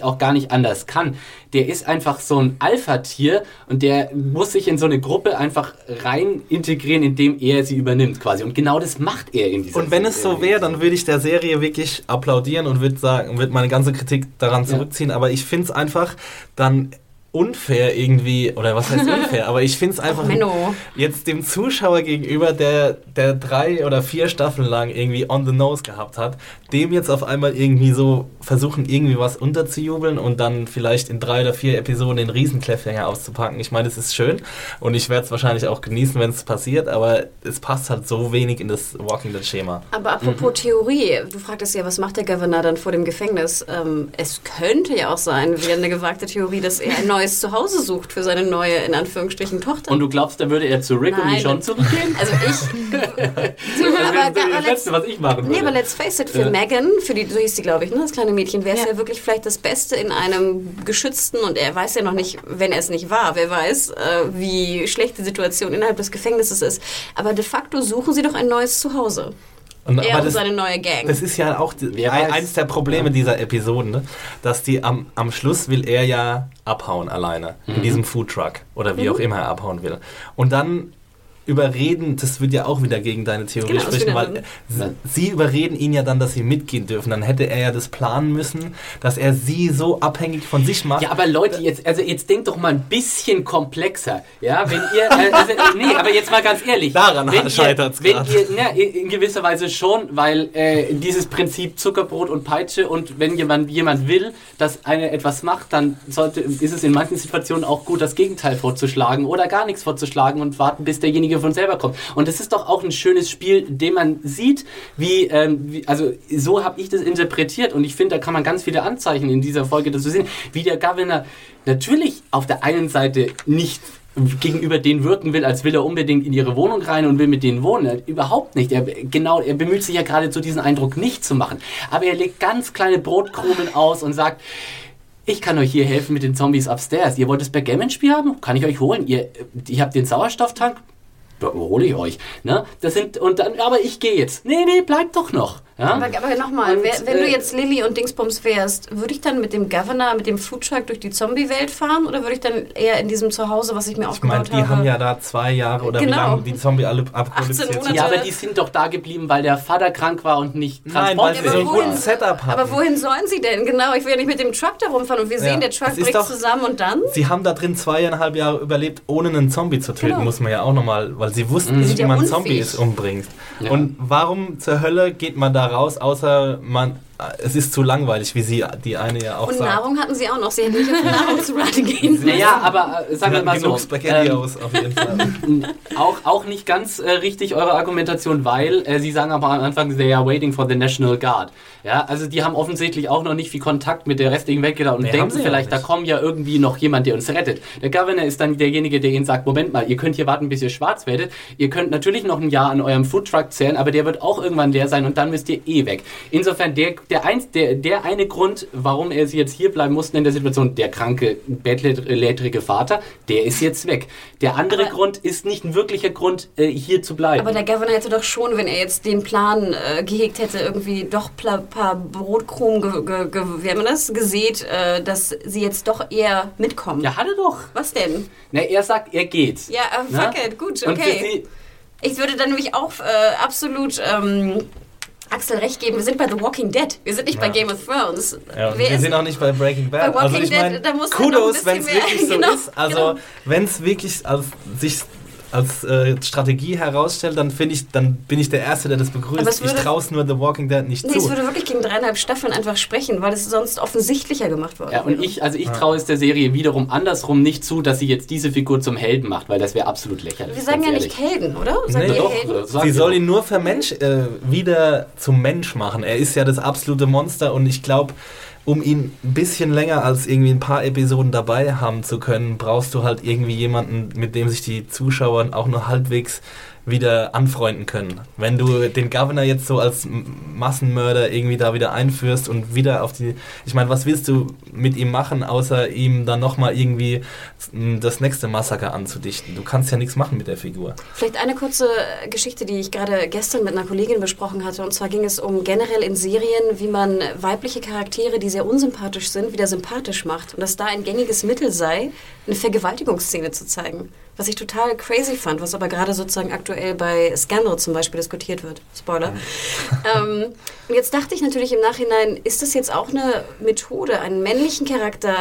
Auch gar nicht anders kann. Der ist einfach so ein Alpha-Tier und der muss sich in so eine Gruppe einfach rein integrieren, indem er sie übernimmt quasi. Und genau das macht er in dieser Und wenn es so wäre, dann würde ich der Serie wirklich applaudieren und würde sagen, würde meine ganze Kritik daran zurückziehen. Aber ich finde es einfach dann unfair irgendwie, oder was heißt unfair, aber ich finde es einfach Menno. jetzt dem Zuschauer gegenüber, der, der drei oder vier Staffeln lang irgendwie on the nose gehabt hat, dem jetzt auf einmal irgendwie so versuchen, irgendwie was unterzujubeln und dann vielleicht in drei oder vier Episoden den Riesen-Cliffhanger auszupacken. Ich meine, es ist schön und ich werde es wahrscheinlich auch genießen, wenn es passiert, aber es passt halt so wenig in das Walking Dead-Schema. Aber apropos Theorie, du fragtest ja, was macht der Governor dann vor dem Gefängnis? Ähm, es könnte ja auch sein, wieder eine gewagte Theorie, dass er ein neues Zuhause sucht für seine neue, in Anführungsstrichen, Tochter. Und du glaubst, da würde er zu Rick und Nein, die schon das- zurückgehen? also ich. du, Das aber, wäre das aber let's, Letzte, was ich machen nee, würde. aber let's face it, für Ja. Megan, für die, so hieß sie, glaube ich, ne, das kleine Mädchen, wäre es Ja. ja. wirklich vielleicht das Beste in einem geschützten, und er weiß ja noch nicht, wenn er es nicht war, wer weiß, äh, wie schlecht die Situation innerhalb des Gefängnisses ist. Aber de facto suchen sie doch ein neues Zuhause. Und, Er aber und das, seine neue Gang. das ist ja auch die, eins der Probleme dieser Episoden, ne? dass die am, am Schluss will er ja abhauen alleine Mhm. in diesem Foodtruck oder wie auch immer er abhauen will. Und dann überreden, das wird ja auch wieder gegen deine Theorie Genau, sprechen, weil dann- sie, sie überreden ihn ja dann, dass sie mitgehen dürfen. Dann hätte er ja das planen müssen, dass er sie so abhängig von sich macht. Ja, aber Leute, jetzt, also jetzt denkt doch mal ein bisschen komplexer. Ja, wenn ihr, äh, also, nee, aber jetzt mal ganz ehrlich. Daran wenn grad. ihr, na, in gewisser Weise schon, weil äh, dieses Prinzip Zuckerbrot und Peitsche und wenn jemand, jemand will, dass einer etwas macht, dann sollte, ist es in manchen Situationen auch gut, das Gegenteil vorzuschlagen oder gar nichts vorzuschlagen und warten, bis derjenige von selber kommt. Und das ist doch auch ein schönes Spiel, dem man sieht, wie, ähm, wie also so habe ich das interpretiert und ich finde, da kann man ganz viele Anzeichen in dieser Folge dazu sehen, wie der Governor natürlich auf der einen Seite nicht gegenüber denen wirken will, als will er unbedingt in ihre Wohnung rein und will mit denen wohnen. Überhaupt nicht. Er, genau, er bemüht sich ja geradezu, diesen Eindruck nicht zu machen. Aber er legt ganz kleine Brotkrumen aus und sagt, ich kann euch hier helfen mit den Zombies upstairs. Ihr wollt das Backgammon-Spiel haben? Kann ich euch holen. Ihr, ihr habt den Sauerstofftank? Hole ich euch. Ne? Das sind, und dann, aber ich gehe jetzt. Nee, nee, bleibt doch noch. Ja? Aber, aber nochmal, wenn du äh, jetzt Lilly und Dingsbums wärst, würde ich dann mit dem Governor, mit dem Foodtruck durch die Zombie-Welt fahren oder würde ich dann eher in diesem Zuhause, was ich mir ich meine, aufgebaut die habe? haben ja da zwei Jahre oder wie Genau. lange die 18 Zombie-Apokalypse jetzt Monate. ja, aber die sind doch da geblieben, weil der Vater krank war und nicht Nein, weil sie so wohin- guten Setup haben. Aber wohin sollen sie denn? Genau, ich will ja nicht mit dem Truck da rumfahren und wir sehen, der Truck bricht doch- zusammen und dann? Sie haben da drin zweieinhalb Jahre überlebt, ohne einen Zombie zu töten, Genau. muss man ja auch nochmal, weil sie wussten Mhm. nicht, wie ja man. Zombies umbringt. Ja. Und warum zur Hölle geht man da raus, außer man es ist zu langweilig, wie sie die eine ja auch Und sagt. Nahrung hatten sie auch noch. Sie hätten nicht auf Nahrungsrate gehen müssen. Naja, aber äh, sagen Sie wir mal so. Spaghetti ähm, aus, auf jeden Fall. auch, auch nicht ganz äh, richtig eure Argumentation, weil äh, sie sagen aber am Anfang, they are waiting for the National Guard. Ja, also die haben offensichtlich auch noch nicht viel Kontakt mit der restlichen Welt gehabt und Nee, denken ja vielleicht, da kommt ja irgendwie noch jemand, der uns rettet. Der Governor ist dann derjenige, der ihnen sagt, Moment mal, ihr könnt hier warten, bis ihr schwarz werdet. Ihr könnt natürlich noch ein Jahr an eurem Foodtruck zählen, aber der wird auch irgendwann leer sein und dann müsst ihr eh weg. Insofern, der, der, eins, der, der eine Grund, warum er sie jetzt hier bleiben mussten in der Situation, der kranke, bettlägerige Vater, der ist jetzt weg. Der andere Aber- Grund ist nicht ein wirklicher Grund, äh, hier zu bleiben. Aber der Governor hätte doch schon, wenn er jetzt den Plan äh, gehegt hätte, irgendwie doch ein paar Brotkrumen ge, ge, ge, wie haben wir das, gesät, äh, dass sie jetzt doch eher mitkommen. ja, hat er doch. Was denn? Na, er sagt, er geht. Ja, äh, fuck Na? it, gut, okay. Ich würde dann nämlich auch äh, absolut ähm, Axel recht geben. Wir sind bei The Walking Dead. Wir sind nicht bei Game of Thrones. Ja, wir sind auch nicht bei Breaking Bad. Bei also Walking ich Dead, meine, Kudos, wenn es wirklich so genau, ist. Also genau. wenn es wirklich als sich als äh, Strategie herausstellt, dann finde ich, dann bin ich der Erste, der das begrüßt. es würde- ich traue es nur The Walking Dead nicht Nee, es zu. würde wirklich gegen dreieinhalb Staffeln einfach sprechen, weil es sonst offensichtlicher gemacht worden Ja, und wäre. ich, also ich traue es der Serie wiederum andersrum nicht zu, dass sie jetzt diese Figur zum Helden macht, weil das wäre absolut lächerlich. Wir sagen ja nicht ehrlich. Helden, oder? Sagen Nee, Doch, Helden? Sie soll ihn nur vermensch, äh, wieder zum Mensch machen. Er ist ja das absolute Monster und ich glaube, um ihn ein bisschen länger als irgendwie ein paar Episoden dabei haben zu können, brauchst du halt irgendwie jemanden, mit dem sich die Zuschauer auch nur halbwegs wieder anfreunden können. Wenn du den Governor jetzt so als Massenmörder irgendwie da wieder einführst und wieder auf die, ich meine, was willst du mit ihm machen, außer ihm dann nochmal irgendwie das nächste Massaker anzudichten? Du kannst ja nichts machen mit der Figur. Vielleicht eine kurze Geschichte, die ich gerade gestern mit einer Kollegin besprochen hatte. Und zwar ging es um generell in Serien, wie man weibliche Charaktere, die sehr unsympathisch sind, wieder sympathisch macht. Und dass da ein gängiges Mittel sei, eine Vergewaltigungsszene zu zeigen. Was ich total crazy fand, was aber gerade sozusagen aktuell bei Scandal zum Beispiel diskutiert wird. Spoiler. ähm, und jetzt dachte ich natürlich im Nachhinein, ist das jetzt auch eine Methode, einen männlichen Charakter,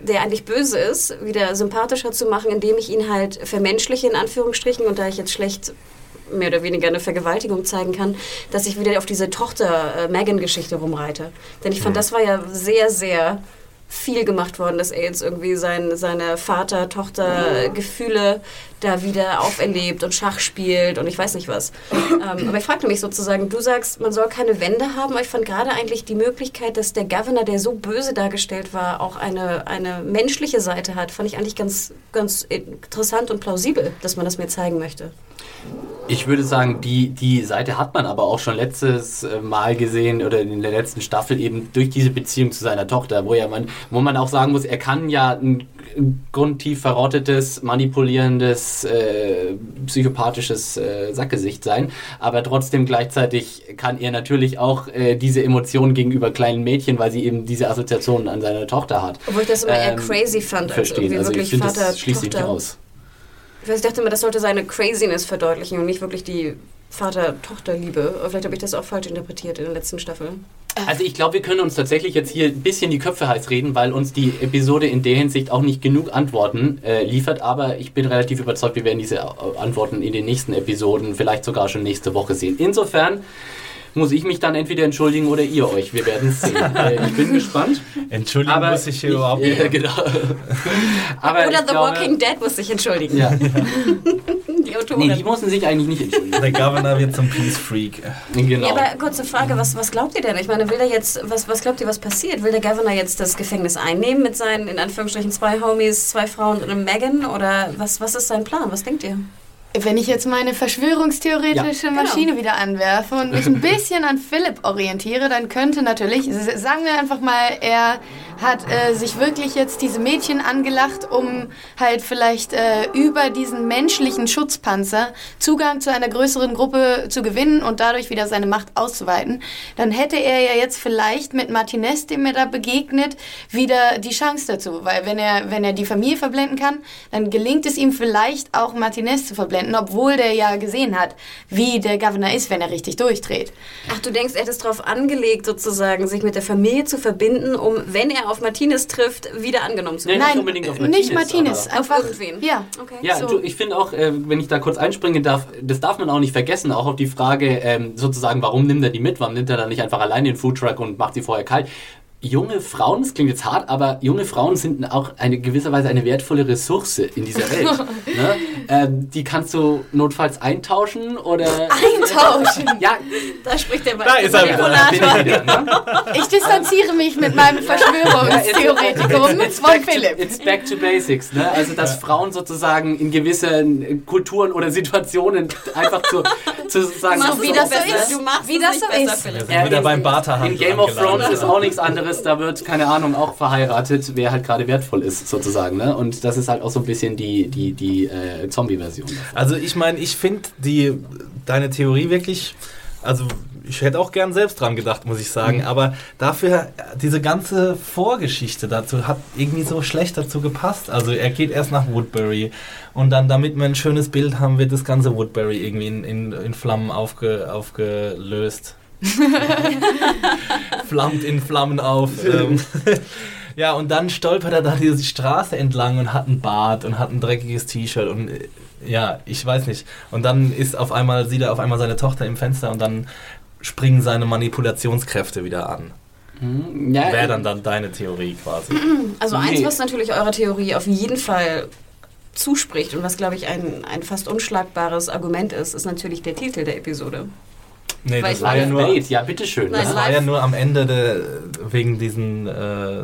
der eigentlich böse ist, wieder sympathischer zu machen, indem ich ihn halt vermenschliche, in Anführungsstrichen, und da ich jetzt schlecht mehr oder weniger eine Vergewaltigung zeigen kann, dass ich wieder auf diese Tochter-Megan-Geschichte rumreite. Denn ich fand, das war ja sehr, sehr viel gemacht worden, dass er jetzt irgendwie sein, seine Vater-Tochter-Gefühle da wieder auferlebt und Schach spielt und ich weiß nicht was. ähm, aber ich fragte mich sozusagen, du sagst, man soll keine Wände haben, aber ich fand gerade eigentlich die Möglichkeit, dass der Governor, der so böse dargestellt war, auch eine, eine menschliche Seite hat, fand ich eigentlich ganz, ganz interessant und plausibel, dass man das mir zeigen möchte. Ich würde sagen, die, die Seite hat man aber auch schon letztes äh, Mal gesehen oder in der letzten Staffel eben durch diese Beziehung zu seiner Tochter, wo ja man, wo man auch sagen muss, er kann ja ein, grundtief verrottetes, manipulierendes, äh, psychopathisches äh, Sackgesicht sein, aber trotzdem gleichzeitig kann er natürlich auch äh, diese Emotionen gegenüber kleinen Mädchen, weil sie eben diese Assoziationen an seine Tochter hat. Obwohl ich das immer eher ähm, crazy fand, als verstehen. irgendwie Also ich wirklich finde, Vater, das schließt sich nicht Tochter. aus. Ich ich dachte immer, das sollte seine Craziness verdeutlichen und nicht wirklich die Vater-Tochter-Liebe. Vielleicht habe ich das auch falsch interpretiert in der letzten Staffel. Also ich glaube, wir können uns tatsächlich jetzt hier ein bisschen die Köpfe heiß reden, weil uns die Episode in der Hinsicht auch nicht genug Antworten äh, liefert. Aber ich bin relativ überzeugt, wir werden diese äh, Antworten in den nächsten Episoden vielleicht sogar schon nächste Woche sehen. Insofern muss ich mich dann entweder entschuldigen oder ihr euch. Wir werden es sehen. äh, ich bin gespannt. Entschuldigen Aber muss ich hier ich, überhaupt äh, nicht. genau. aber Oder The glaube, Walking Dead muss sich entschuldigen. Ja. Die Autorin. Nee, die mussten sich eigentlich nicht entschuldigen. Der Governor wird zum Peace Freak. Genau. Ja, aber kurze Frage, was, was glaubt ihr denn? Ich meine, will er jetzt, was, was glaubt ihr, was passiert? Will der Governor jetzt das Gefängnis einnehmen mit seinen, in Anführungsstrichen, zwei Homies, zwei Frauen und einem Megan? Oder was, was ist sein Plan? Was denkt ihr? Wenn ich jetzt meine verschwörungstheoretische Ja, genau. Maschine wieder anwerfe und mich ein bisschen an Philipp orientiere, dann könnte natürlich, sagen wir einfach mal, er hat äh, sich wirklich jetzt diese Mädchen angelacht, um halt vielleicht äh, über diesen menschlichen Schutzpanzer Zugang zu einer größeren Gruppe zu gewinnen und dadurch wieder seine Macht auszuweiten. Dann hätte er ja jetzt vielleicht mit Martinez, dem er da begegnet, wieder die Chance dazu. Weil wenn er, wenn er die Familie verblenden kann, dann gelingt es ihm vielleicht auch Martinez zu verblenden, obwohl der ja gesehen hat, wie der Governor ist, wenn er richtig durchdreht. Ach, du denkst, er hat es darauf angelegt, sozusagen, sich mit der Familie zu verbinden, um, wenn er er auf Martinez trifft, wieder angenommen zu werden. nicht Nein, unbedingt auf nicht Martinez, Martinez. aber- Einfach, Auf irgendwen. Ja. Okay. Ja, So. ich finde auch, äh, wenn ich da kurz einspringen darf, das darf man auch nicht vergessen, auch auf die Frage ähm, sozusagen, warum nimmt er die mit? Warum nimmt er dann nicht einfach allein den Foodtruck und macht sie vorher kalt? Junge Frauen, das klingt jetzt hart, aber junge Frauen sind auch eine gewisserweise eine wertvolle Ressource in dieser Welt. ne? ähm, die kannst du notfalls eintauschen oder Eintauschen. ja, Da spricht der Da ist er wieder. wieder. Ne? Ich distanziere mich mit meinem Verschwörungstheoretikum It's von back, to, Philipp. it's back to basics, ne? Also dass Frauen sozusagen in gewissen Kulturen oder Situationen einfach zu, zu sagen, Du machst wie das so ist. Du machst Wie das so besser, ist. Philipp. Ja, wieder in- beim Barterhandel In Game of. Thrones ist auch nichts anderes. Da wird, keine Ahnung, auch verheiratet, wer halt gerade wertvoll ist, sozusagen. Ne? Und das ist halt auch so ein bisschen die, die, die äh, Zombie-Version. Also ich meine, ich finde die deine Theorie wirklich, also ich hätte auch gern selbst dran gedacht, muss ich sagen, Mhm. aber dafür diese ganze Vorgeschichte dazu hat irgendwie so schlecht dazu gepasst. Also er geht erst nach Woodbury und dann, damit wir ein schönes Bild haben, wird das ganze Woodbury irgendwie in, in, in Flammen aufge, aufgelöst. Flammt in Flammen auf. Ähm. Ja, und dann stolpert er da diese Straße entlang und hat ein Bart und hat ein dreckiges T-Shirt und äh, ja, ich weiß nicht. Und dann ist auf einmal, sieht er auf einmal seine Tochter im Fenster und dann springen seine Manipulationskräfte wieder an. Hm, ja, Wäre dann, dann deine Theorie quasi. Also eins, Nee. was natürlich eurer Theorie auf jeden Fall zuspricht und was, glaube ich, ein, ein fast unschlagbares Argument ist, ist natürlich der Titel der Episode. Nee, Weil das war ja nur, ja, bitteschön. Nein, das Das war ja nur am Ende der, wegen diesen, äh,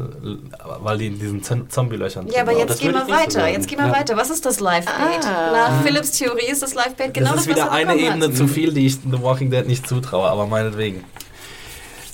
weil die in diesen Z- Zombie-Löchern Ja, aber jetzt das gehen wir so weiter. sagen. Jetzt gehen wir Ja. weiter. Was ist das Live-Bait? Ah. Nach Philips Theorie ist das Live-Bait genau das das, ist wieder was er eine Ebene hat. zu viel, die ich The Walking Dead nicht zutraue, aber meinetwegen.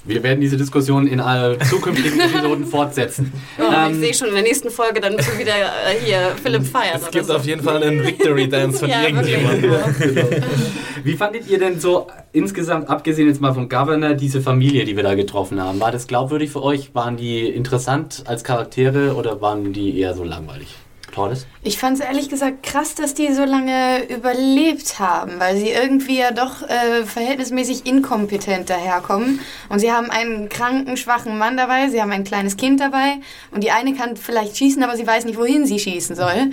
Wir werden diese Diskussion in äh, zukünftigen Episoden fortsetzen. Oh, Ähm, ich sehe schon, in der nächsten Folge dann wir wieder äh, hier Philipp feiern. Es gibt so. auf jeden Fall einen Victory Dance von Ja, irgendjemandem. Wie fandet ihr denn so insgesamt, abgesehen jetzt mal vom Governor, diese Familie, die wir da getroffen haben? War das glaubwürdig für euch? Waren die interessant als Charaktere oder waren die eher so langweilig? Tordes? Ich fand es ehrlich gesagt krass, dass die so lange überlebt haben, weil sie irgendwie ja doch äh, verhältnismäßig inkompetent daherkommen. Und sie haben einen kranken, schwachen Mann dabei, sie haben ein kleines Kind dabei und die eine kann vielleicht schießen, aber sie weiß nicht, wohin sie schießen soll.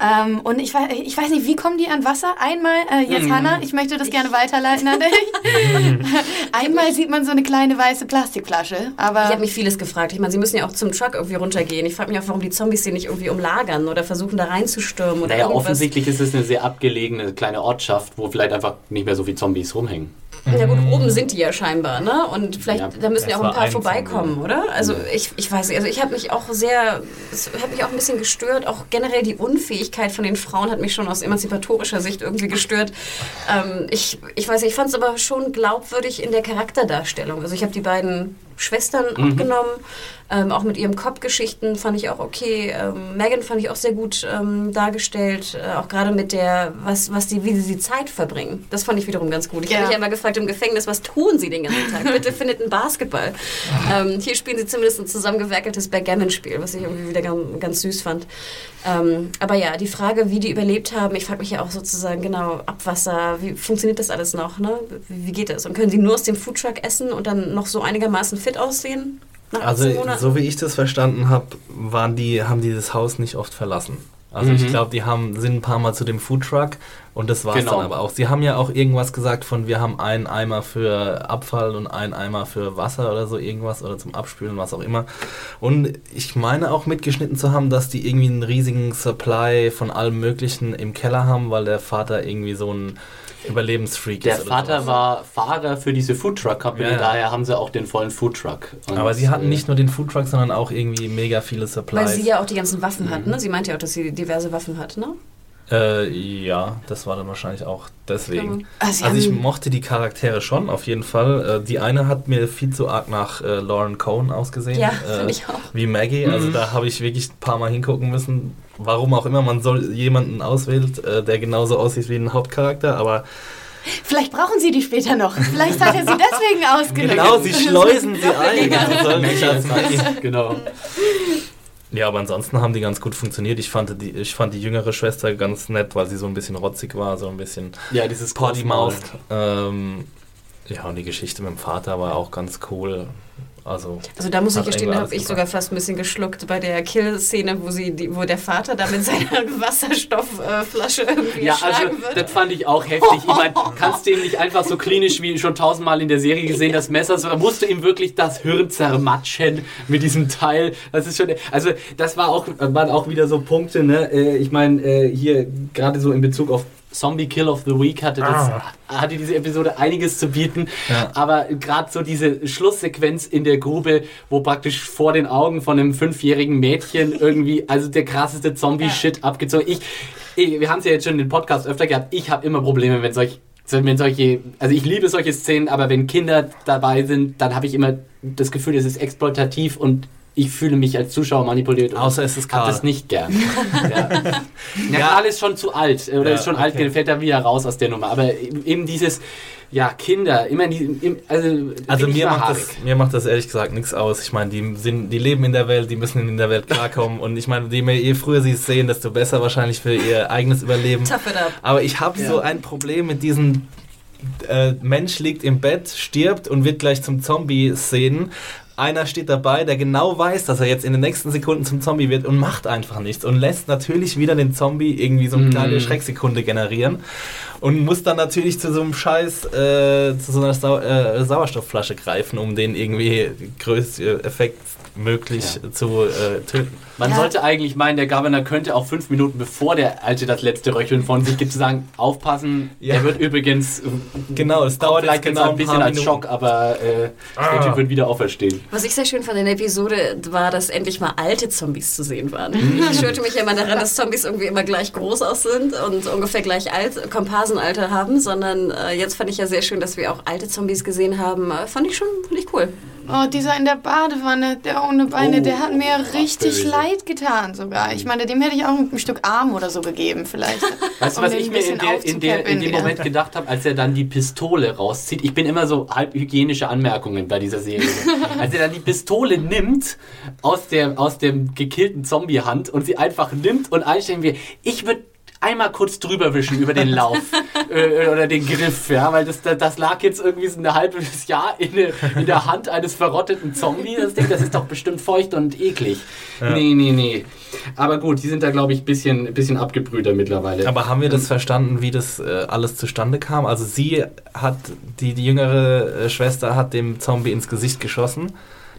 Ähm, und ich, weiß- ich weiß nicht, wie kommen die an Wasser? Einmal, äh, jetzt Hannah, ich möchte das gerne weiterleiten an dich. Einmal sieht man so eine kleine weiße Plastikflasche, aber... Ich habe mich vieles gefragt. Ich meine, sie müssen ja auch zum Truck irgendwie runtergehen. Ich frage mich auch, warum die Zombies sie nicht irgendwie umlagern oder versuchen da reinzustürmen oder Naja, irgendwas. offensichtlich ist es eine sehr abgelegene kleine Ortschaft, wo vielleicht einfach nicht mehr so viele Zombies rumhängen. Ja gut, oben sind die ja scheinbar, ne? Und vielleicht, Ja, da müssen ja auch ein paar vorbeikommen, oder? Also ich, ich weiß nicht, also ich habe mich auch sehr, es hat mich auch ein bisschen gestört, auch generell die Unfähigkeit von den Frauen hat mich schon aus emanzipatorischer Sicht irgendwie gestört. Ähm, ich, ich weiß nicht, ich fand es aber schon glaubwürdig in der Charakterdarstellung. Also ich habe die beiden Schwestern abgenommen, ähm, auch mit ihren Kopfgeschichten fand ich auch okay. Ähm, Megan fand ich auch sehr gut ähm, dargestellt, äh, auch gerade mit der, was, was die, wie sie die Zeit verbringen. Das fand ich wiederum ganz gut. Ich Ja. habe mich ja immer gefragt im Gefängnis, was tun sie den ganzen Tag? Bitte findet einen Basketball. Ähm, hier spielen sie zumindest ein zusammengewerkeltes Backgammon-Spiel, was ich irgendwie wieder ganz, ganz süß fand. Ähm, aber ja, die Frage, wie die überlebt haben, ich frage mich ja auch sozusagen genau, Abwasser, wie funktioniert das alles noch? Ne? Wie, wie geht das? Und können sie nur aus dem Foodtruck essen und dann noch so einigermaßen fit aussehen? Nach 18 Also, Monaten? so wie ich das verstanden habe, waren die, haben die das Haus nicht oft verlassen. Also ich Mhm. glaube, die haben, sind ein paar Mal zu dem Foodtruck und das war es Genau. dann aber auch. Sie haben ja auch irgendwas gesagt von, wir haben einen Eimer für Abfall und einen Eimer für Wasser oder so irgendwas oder zum Abspülen, was auch immer. Und ich meine auch mitgeschnitten zu haben, dass die irgendwie einen riesigen Supply von allem Möglichen im Keller haben, weil der Vater irgendwie so ein Überlebensfreak Der ist. oder Vater sowas. war Fahrer für diese Foodtruck Company, Ja, daher haben sie auch den vollen Foodtruck. Aber sie hatten äh, nicht nur den Foodtruck, sondern auch irgendwie mega viele Supplies. Weil sie ja auch die ganzen Waffen hat, ne? Sie meinte ja auch, dass sie diverse Waffen hat, ne? Äh, ja, das war dann wahrscheinlich auch deswegen. Sie Also ich mochte die Charaktere schon, auf jeden Fall. Äh, die eine hat mir viel zu arg nach äh, Lauren Cohn ausgesehen. Ja, äh, finde ich auch. Wie Maggie. Also Mhm. da habe ich wirklich ein paar Mal hingucken müssen. Warum auch immer man soll jemanden auswählt, äh, der genauso aussieht wie ein Hauptcharakter, aber Vielleicht brauchen sie die später noch. Vielleicht hat er sie deswegen ausgelöst. genau, sie schleusen sie ein. Sie sollen sich als Maggie. Genau. Ja, aber ansonsten haben die ganz gut funktioniert. Ich fand die, ich fand die jüngere Schwester ganz nett, weil sie so ein bisschen rotzig war, so ein bisschen Ja, dieses Potty Mouth. Großmaul. Ähm, ja, und die Geschichte mit dem Vater war auch ganz cool. Also, Also da muss ich gestehen, da habe ich sogar fast ein bisschen geschluckt bei der Kill-Szene, wo, sie die, wo der Vater da mit seiner Wasserstoffflasche irgendwie Ja, also wird. das fand ich auch heftig. Ich meine, kannst du ihm nicht einfach so klinisch wie schon tausendmal in der Serie gesehen, das Messer, so, da musst du ihm wirklich das Hirn zermatschen mit diesem Teil. Das ist schon, also das war auch, waren auch wieder so Punkte, ne? Äh, Ich meine, äh, hier gerade so in Bezug auf Zombie Kill of the Week hatte, das, hatte diese Episode einiges zu bieten. Ja. Aber gerade so diese Schlusssequenz in der Grube, wo praktisch vor den Augen von einem fünfjährigen Mädchen irgendwie, also der krasseste Zombie-Shit abgezogen. Ich, ich, wir haben es ja jetzt schon in den Podcast öfter gehabt, ich habe immer Probleme, wenn solch wenn solche, also ich liebe solche Szenen, aber wenn Kinder dabei sind, dann habe ich immer das Gefühl, es ist exploitativ und ich fühle mich als Zuschauer manipuliert. und Außer es ist hab Karl. das nicht gern. ja. ja, Karl ist schon zu alt oder Ja, ist schon alt, okay. fällt da wieder raus aus der Nummer. Aber eben dieses, ja, Kinder, immer die, also, Also mir macht, das, mir macht das ehrlich gesagt nichts aus. Ich meine, die, sind, die leben in der Welt, die müssen in der Welt klarkommen. Und ich meine, je, mehr, je früher sie es sehen, desto besser wahrscheinlich für ihr eigenes Überleben. Tough it up. Aber ich habe so ein Problem mit diesen äh, Mensch liegt im Bett, stirbt und wird gleich zum Zombie-Szenen. Einer steht dabei, der genau weiß, dass er jetzt in den nächsten Sekunden zum Zombie wird und macht einfach nichts und lässt natürlich wieder den Zombie irgendwie so eine kleine Schrecksekunde generieren und muss dann natürlich zu so einem Scheiß, äh, zu so einer Sau äh, Sauerstoffflasche greifen, um den irgendwie größten Effekt möglich zu äh, töten. Man Ja. sollte eigentlich meinen, der Governor könnte auch fünf Minuten bevor der Alte das letzte Röcheln von sich gibt, sagen, aufpassen, Ja. er wird übrigens, äh, Genau, es dauert vielleicht genau ein bisschen als. Schock, aber äh, der Typ wird wieder auferstehen. Was ich sehr schön fand in der Episode, war, dass endlich mal alte Zombies zu sehen waren. Ich störte mich ja immer daran, dass Zombies irgendwie immer gleich groß aus sind und ungefähr gleich alt, Komparsenalter haben, sondern äh, jetzt fand ich ja sehr schön, dass wir auch alte Zombies gesehen haben. Äh, fand ich schon, fand ich cool. Oh, dieser in der Badewanne, der ohne Beine, Oh, der hat mir richtig böse. leid getan sogar. Ich meine, dem hätte ich auch ein Stück Arm oder so gegeben vielleicht. Weißt du, um was ich ein mir in, bisschen der, in, der, in dem wieder. Moment gedacht habe, als er dann die Pistole rauszieht? Ich bin immer so halb hygienische Anmerkungen bei dieser Serie. als er dann die Pistole nimmt aus, der, aus dem gekillten Zombie-Hand und sie einfach nimmt und einstellen wir, ich würde einmal kurz drüber wischen über den Lauf äh, oder den Griff, ja, weil das, das lag jetzt irgendwie so ein halbes Jahr in, der- in der Hand eines verrotteten Zombies. Das Ding, das ist doch bestimmt feucht und eklig. Nee, nee, nee. Aber gut, die sind da, glaube ich, ein bisschen, bisschen abgebrühter mittlerweile. Aber haben wir Ähm, das verstanden, wie das äh, alles zustande kam? Also sie hat, die, die jüngere äh, Schwester hat dem Zombie ins Gesicht geschossen.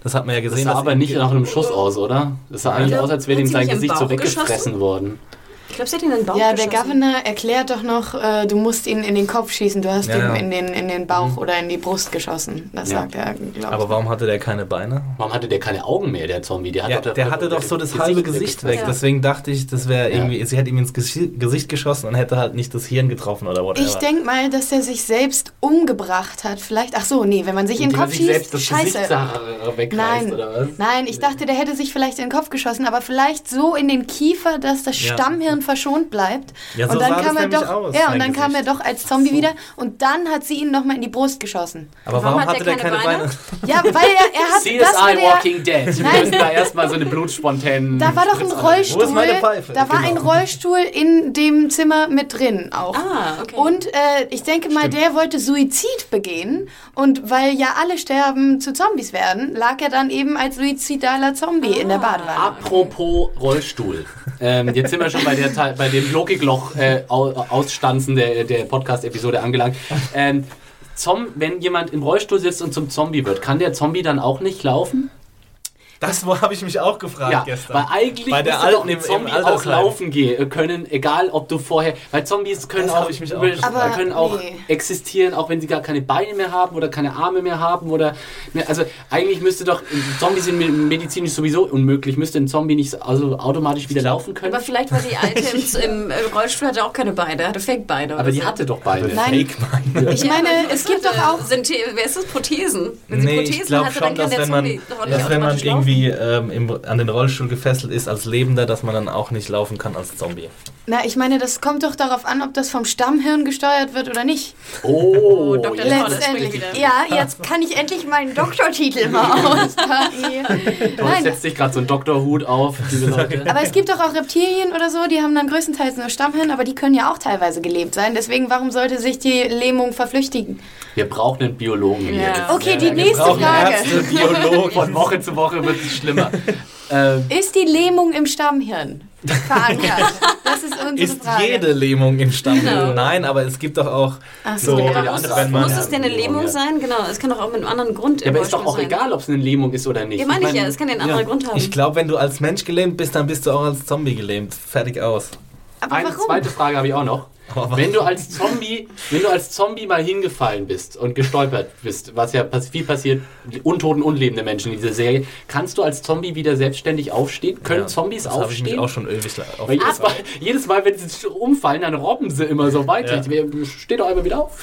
Das hat man ja Das gesehen. sah dass aber nicht nach einem Schuss aus, oder? Das sah eigentlich Ja. aus, als wäre ihm sein Gesicht so weggefressen geschossen? worden. Ich glaube, sie hat ihn in den Bauch Ja, der geschossen. Governor erklärt doch noch, äh, du musst ihn in den Kopf schießen. Du hast Ja, ihm ja. in den, in den Bauch oder in die Brust geschossen. Das Ja. sagt er, glaube ich. Aber warum hatte der keine Beine? Warum hatte der keine Augen mehr, der Zombie? Der, hat Ja, doch der hatte doch so das halbe Gesicht weg. Ja. Deswegen dachte ich, das wäre Ja. irgendwie, sie hätte ihm ins Gesi- Gesicht geschossen und hätte halt nicht das Hirn getroffen oder whatever. Ich denke mal, dass er sich selbst umgebracht hat. Vielleicht, ach so, nee, wenn man sich in den Kopf sich selbst schießt, das scheiße. Gesicht Nein, oder was? nein, ich dachte, der hätte sich vielleicht in den Kopf geschossen, aber vielleicht so in den Kiefer, dass das Ja. Stammhirn verschont bleibt. Ja, so und dann sah das kam er doch, aus, ja, und dann kam er Gesicht. doch als Zombie wieder und dann hat sie ihn nochmal in die Brust geschossen. Aber Warum warum, hat hatte der der keine keine Beine? Ja, weil er, er hat das CSI der, Walking Dead. Wir Nein. müssen da erstmal so eine blutspontäne... Da war doch ein Rollstuhl. Wo ist meine Pfeife? Da war ein Genau. Rollstuhl in dem Zimmer mit drin auch. Ah, okay. Und äh, ich denke mal, der wollte Suizid begehen. Und weil ja alle sterben zu Zombies werden, lag er dann eben als suizidaler Zombie in der Badewanne. Apropos Rollstuhl. Ähm, jetzt sind wir schon bei, der, Teil- bei dem Logikloch äh, Au- Ausstanzen der, der Podcast-Episode angelangt. Ähm, Zom, wenn jemand im Rollstuhl sitzt und zum Zombie wird, kann der Zombie dann auch nicht laufen? Das habe ich mich auch gefragt Ja, gestern. weil eigentlich Bei der müsste doch Alten ein im- im Zombie auch laufen gehen können, egal ob du vorher, weil Zombies können Das auch, ich mich auch gefragt. Aber können auch nee. existieren, auch wenn sie gar keine Beine mehr haben oder keine Arme mehr haben oder ne, also eigentlich müsste doch Zombies sind me- medizinisch sowieso unmöglich, müsste ein Zombie nicht so- also automatisch wieder laufen können. aber vielleicht war die Alte im, im, im Rollstuhl, hatte auch keine Beine, hatte Fake-Beine. Aber oder die so. hatte doch Beine. Nein. Fake-Beine. Ich meine, es gibt doch auch. Sind, wer ist das? Prothesen? Wenn sie Nee, Prothesen ich glaube hatte, schon, dann kann dass der wenn man, Zombie dass wenn man automatisch irgendwie irgendwie ähm, im, an den Rollstuhl gefesselt ist als Lebender, dass man dann auch nicht laufen kann als Zombie. Na, ich meine, das kommt doch darauf an, ob das vom Stammhirn gesteuert wird oder nicht. Oh, Dr. jetzt- Leonard. Letztendlich. Ja, jetzt kann ich endlich meinen Doktortitel mal auspacken. Oh, Nein, setzt sich gerade so ein Doktorhut auf, aber es gibt doch auch Reptilien oder so, die haben dann größtenteils nur Stammhirn, aber die können ja auch teilweise gelebt sein. Deswegen, warum sollte sich die Lähmung verflüchtigen? Wir brauchen einen Biologen hier. Ja. Okay, die Wir nächste brauchen Frage. Ärzte, Biologen. Von Woche zu Woche wird es schlimmer. ähm, Ist die Lähmung im Stammhirn verankert? Das ist unsere Ist Frage. jede Lähmung im Stammhirn? Genau. Nein, aber es gibt doch auch Ach so, so. Ja, andere muss, wenn es, man- muss es denn eine Lähmung Ja. sein? Genau, es kann doch auch mit einem anderen Grund ja, aber ist doch auch sein. egal, ob es eine Lähmung ist oder nicht. Ja, meine ich mein, ja, es kann ja einen anderen Grund haben. Ich glaube, wenn du als Mensch gelähmt bist, dann bist du auch als Zombie gelähmt. Fertig aus. Aber Eine warum? zweite Frage habe ich auch noch. Wenn du als Zombie, wenn du als Zombie mal hingefallen bist und gestolpert bist, was ja pass- viel passiert, die untoten, unlebende Menschen in dieser Serie, kannst du als Zombie wieder selbstständig aufstehen? Können Ja, Zombies das habe ich mich aufstehen? auch schon ewig auf Weil jedes Mal, jedes Mal, wenn sie umfallen, dann robben sie immer so weiter. Ja. Steh doch einmal wieder auf.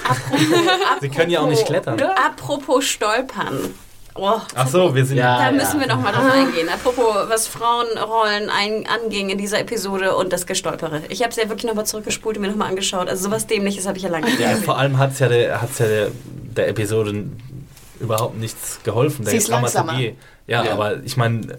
Sie können ja auch nicht klettern. Apropos Stolpern. Oh, Ach so, wir sind Ja. da müssen wir noch mal drauf eingehen. Apropos, was Frauenrollen ein, anging in dieser Episode und das Gestolpere. Ich habe es ja wirklich nochmal zurückgespult und mir nochmal angeschaut. Also sowas Dämliches habe ich ja lange nicht Ja, gesehen. vor allem hat es ja, der, hat's ja der, der Episode überhaupt nichts geholfen. Der Sie ist Dramaturgie. Ja, Ja. aber ich meine,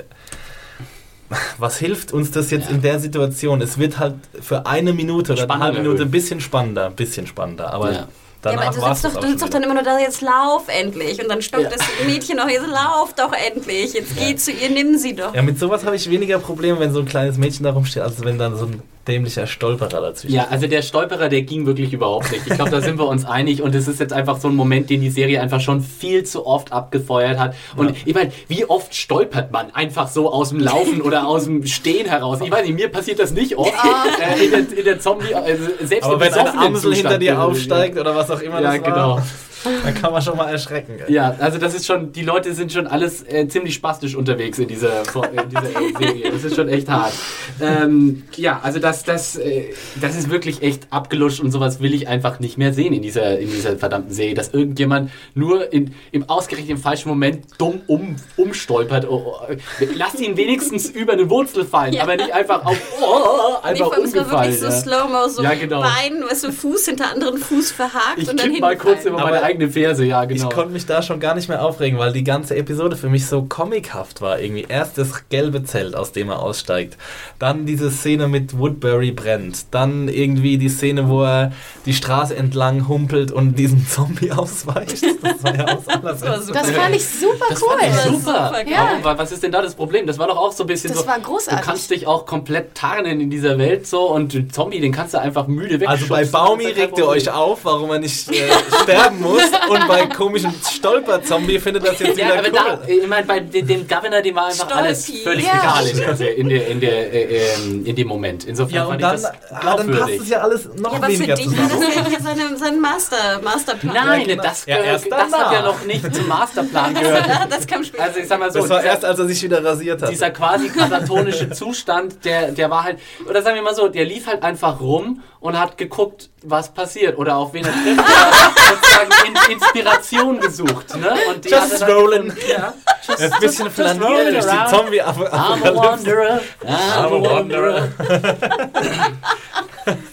was hilft uns das jetzt in der Situation? Es wird halt für eine Minute oder eine halbe Minute ein bisschen spannender, ein bisschen spannender. Aber Ja. Ja, danach aber du sitzt, doch, du sitzt doch dann immer nur da, jetzt lauf endlich. Und dann stockt Ja. das Mädchen noch, jetzt lauf doch endlich. Jetzt geh zu ihr, nimm sie doch. Ja, mit sowas habe ich weniger Probleme, wenn so ein kleines Mädchen da rumsteht, als wenn dann so ein dämlicher Stolperer dazwischen Ja, also der Stolperer, der ging wirklich überhaupt nicht. Ich glaube, da sind wir uns einig und es ist jetzt einfach so ein Moment, den die Serie einfach schon viel zu oft abgefeuert hat. Und Ja. ich meine, wie oft stolpert man einfach so aus dem Laufen oder aus dem Stehen heraus? Ich weiß nicht, mir passiert das nicht oft. äh, in, der, in der Zombie, also selbst Aber wenn eine Amsel hinter dir aufsteigt oder was auch immer Ja, das genau. Dann kann man schon mal erschrecken. ey. Ja, also das ist schon, die Leute sind schon alles äh, ziemlich spastisch unterwegs in dieser, in dieser äh, Serie. Das ist schon echt hart. Ähm, ja, also das, das, äh, das ist wirklich echt abgelutscht und sowas will ich einfach nicht mehr sehen in dieser, in dieser verdammten Serie, dass irgendjemand nur in, im ausgerechnet im falschen Moment dumm um, umstolpert. Oh, oh, lass ihn wenigstens über eine Wurzel fallen, Ja. aber nicht einfach auf, oh, Nee, einfach war umgefallen. wirklich so ja. Slow-Mo, so Ja, genau. Bein, weißt du, Fuß hinter anderen Fuß verhakt Ich und dann kipp mal kurz über meine eigene Ferse, ja genau. Ich konnte mich da schon gar nicht mehr aufregen, weil die ganze Episode für mich so comichaft war. Irgendwie erst das gelbe Zelt, aus dem er aussteigt. Dann diese Szene mit Woodbury brennt. Dann irgendwie die Szene, wo er die Straße entlang humpelt und diesen Zombie ausweicht. Das war ja aus aller Das. Das fand ich super Das cool. fand ich Das war super. super geil. Warum, wa- was ist denn da das Problem? Das war doch auch so ein bisschen Das so. war großartig. Du kannst dich auch komplett tarnen in dieser Welt so und den Zombie, den kannst du einfach müde weg. Also bei Baumi regt ihr euch auf, warum er nicht äh, sterben muss. Und bei komischen Stolper-Zombie findet das jetzt Ja, wieder aber cool. da, ich meine, bei de- dem Governor, dem war einfach Stolpi. alles völlig Ja. egal in, der, in, der, in, der, äh, ähm, in dem Moment. Insofern ja, fand und dann, ich das ah, dann passt es ja alles noch Ja, aber für weniger dich zusammen. das ja hier seine, sein Master, Masterplan. Nein, genau. das, Ja, das hat ja noch nicht zum Masterplan gehört. das kam später. Also ich sag mal so, Das war dieser- erst, als er sich wieder rasiert hat. dieser quasi katatonische Zustand, der, der war halt, oder sagen wir mal so, der lief halt einfach rum und hat geguckt, was passiert oder auf wen er trifft. sozusagen in, Inspiration gesucht. Ne? Und die Just rolling. Ja, just, ist ein bisschen just- just rolling durch die zombie I'm a wanderer, I'm a wanderer.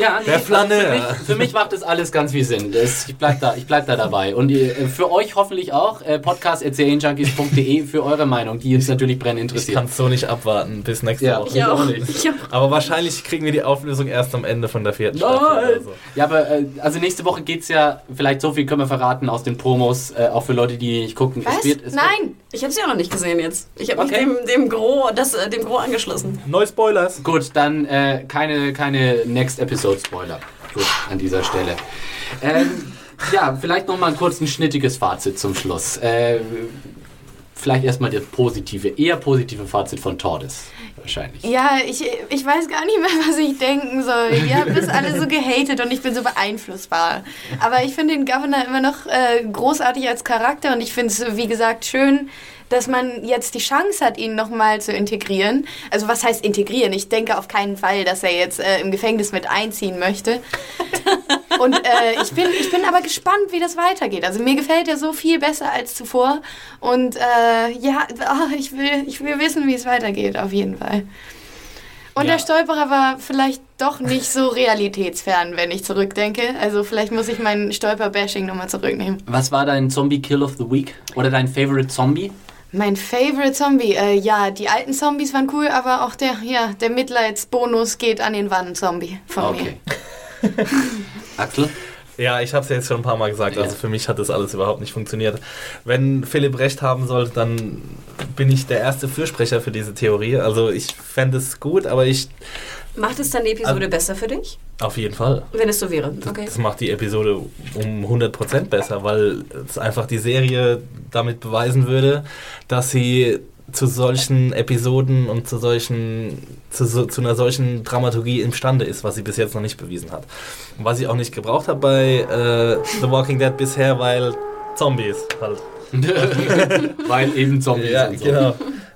ja, nee, Der also Flaneur. Für mich, für mich macht das alles ganz viel Sinn. Das, ich bleib da, ich bleib da dabei. Und äh, für euch hoffentlich auch äh, podcast.serienjunkies.de für eure Meinung, die uns natürlich brennend Ich interessiert. kann es so nicht abwarten bis nächste Ja. Woche. ich auch. nicht. Ich auch. Aber wahrscheinlich kriegen wir die Auflösung erst am Ende von der vierten Staffel. Oder Nein! so. Ja, aber äh, also nächste Woche geht's ja, vielleicht so viel können wir verraten aus den Promos, äh, auch für Leute, die nicht gucken. Was? Es wird, es Nein! Ich habe sie auch noch nicht gesehen jetzt. Ich habe Okay. mich dem, dem Gros, das, äh, dem Gros angeschlossen. No Spoilers. Wird, gut, dann äh, keine, keine Next Episode Spoiler. Gut, an dieser Stelle. Ähm, ja, vielleicht noch mal ein kurz ein schnittiges Fazit zum Schluss. Äh, vielleicht erstmal das positive, eher positive Fazit von Tordes. Wahrscheinlich. Ja, ich, ich weiß gar nicht mehr, was ich denken soll. Ihr habt das alle so gehatet und ich bin so beeinflussbar. Aber ich finde den Governor immer noch äh, großartig als Charakter und ich finde es, wie gesagt, schön, dass man jetzt die Chance hat, ihn nochmal zu integrieren. Also was heißt integrieren? Ich denke auf keinen Fall, dass er jetzt äh, im Gefängnis mit einziehen möchte. Und äh, ich, bin, ich bin aber gespannt, wie das weitergeht. Also mir gefällt er so viel besser als zuvor. Und äh, ja, oh, ich, will, ich will wissen, wie es weitergeht, auf jeden Fall. Und Ja. der Stolperer war vielleicht doch nicht so realitätsfern, wenn ich zurückdenke. Also vielleicht muss ich mein Stolper-Bashing nochmal zurücknehmen. Was war dein Zombie-Kill of the Week? Oder dein Favorite Zombie? Mein Favorite Zombie, äh, ja, die alten Zombies waren cool, aber auch der, ja, der Mitleidsbonus geht an den Wannen-Zombie von mir. Okay. Axel? Ja, ich habe es ja jetzt schon ein paar Mal gesagt, also für mich hat das alles überhaupt nicht funktioniert. Wenn Philipp recht haben sollte, dann bin ich der erste Fürsprecher für diese Theorie. Also ich fände es gut, aber ich Macht es dann die Episode Also- besser für dich? Auf jeden Fall. Wenn es so wäre. Okay. Das macht die Episode um 100% besser, weil es einfach die Serie damit beweisen würde, dass sie zu solchen Episoden und zu solchen zu, so, zu einer solchen Dramaturgie imstande ist, was sie bis jetzt noch nicht bewiesen hat. Und was ich auch nicht gebraucht habe bei äh, The Walking Dead bisher, weil Zombies halt. Weil eben Zombies Ja, und so. genau.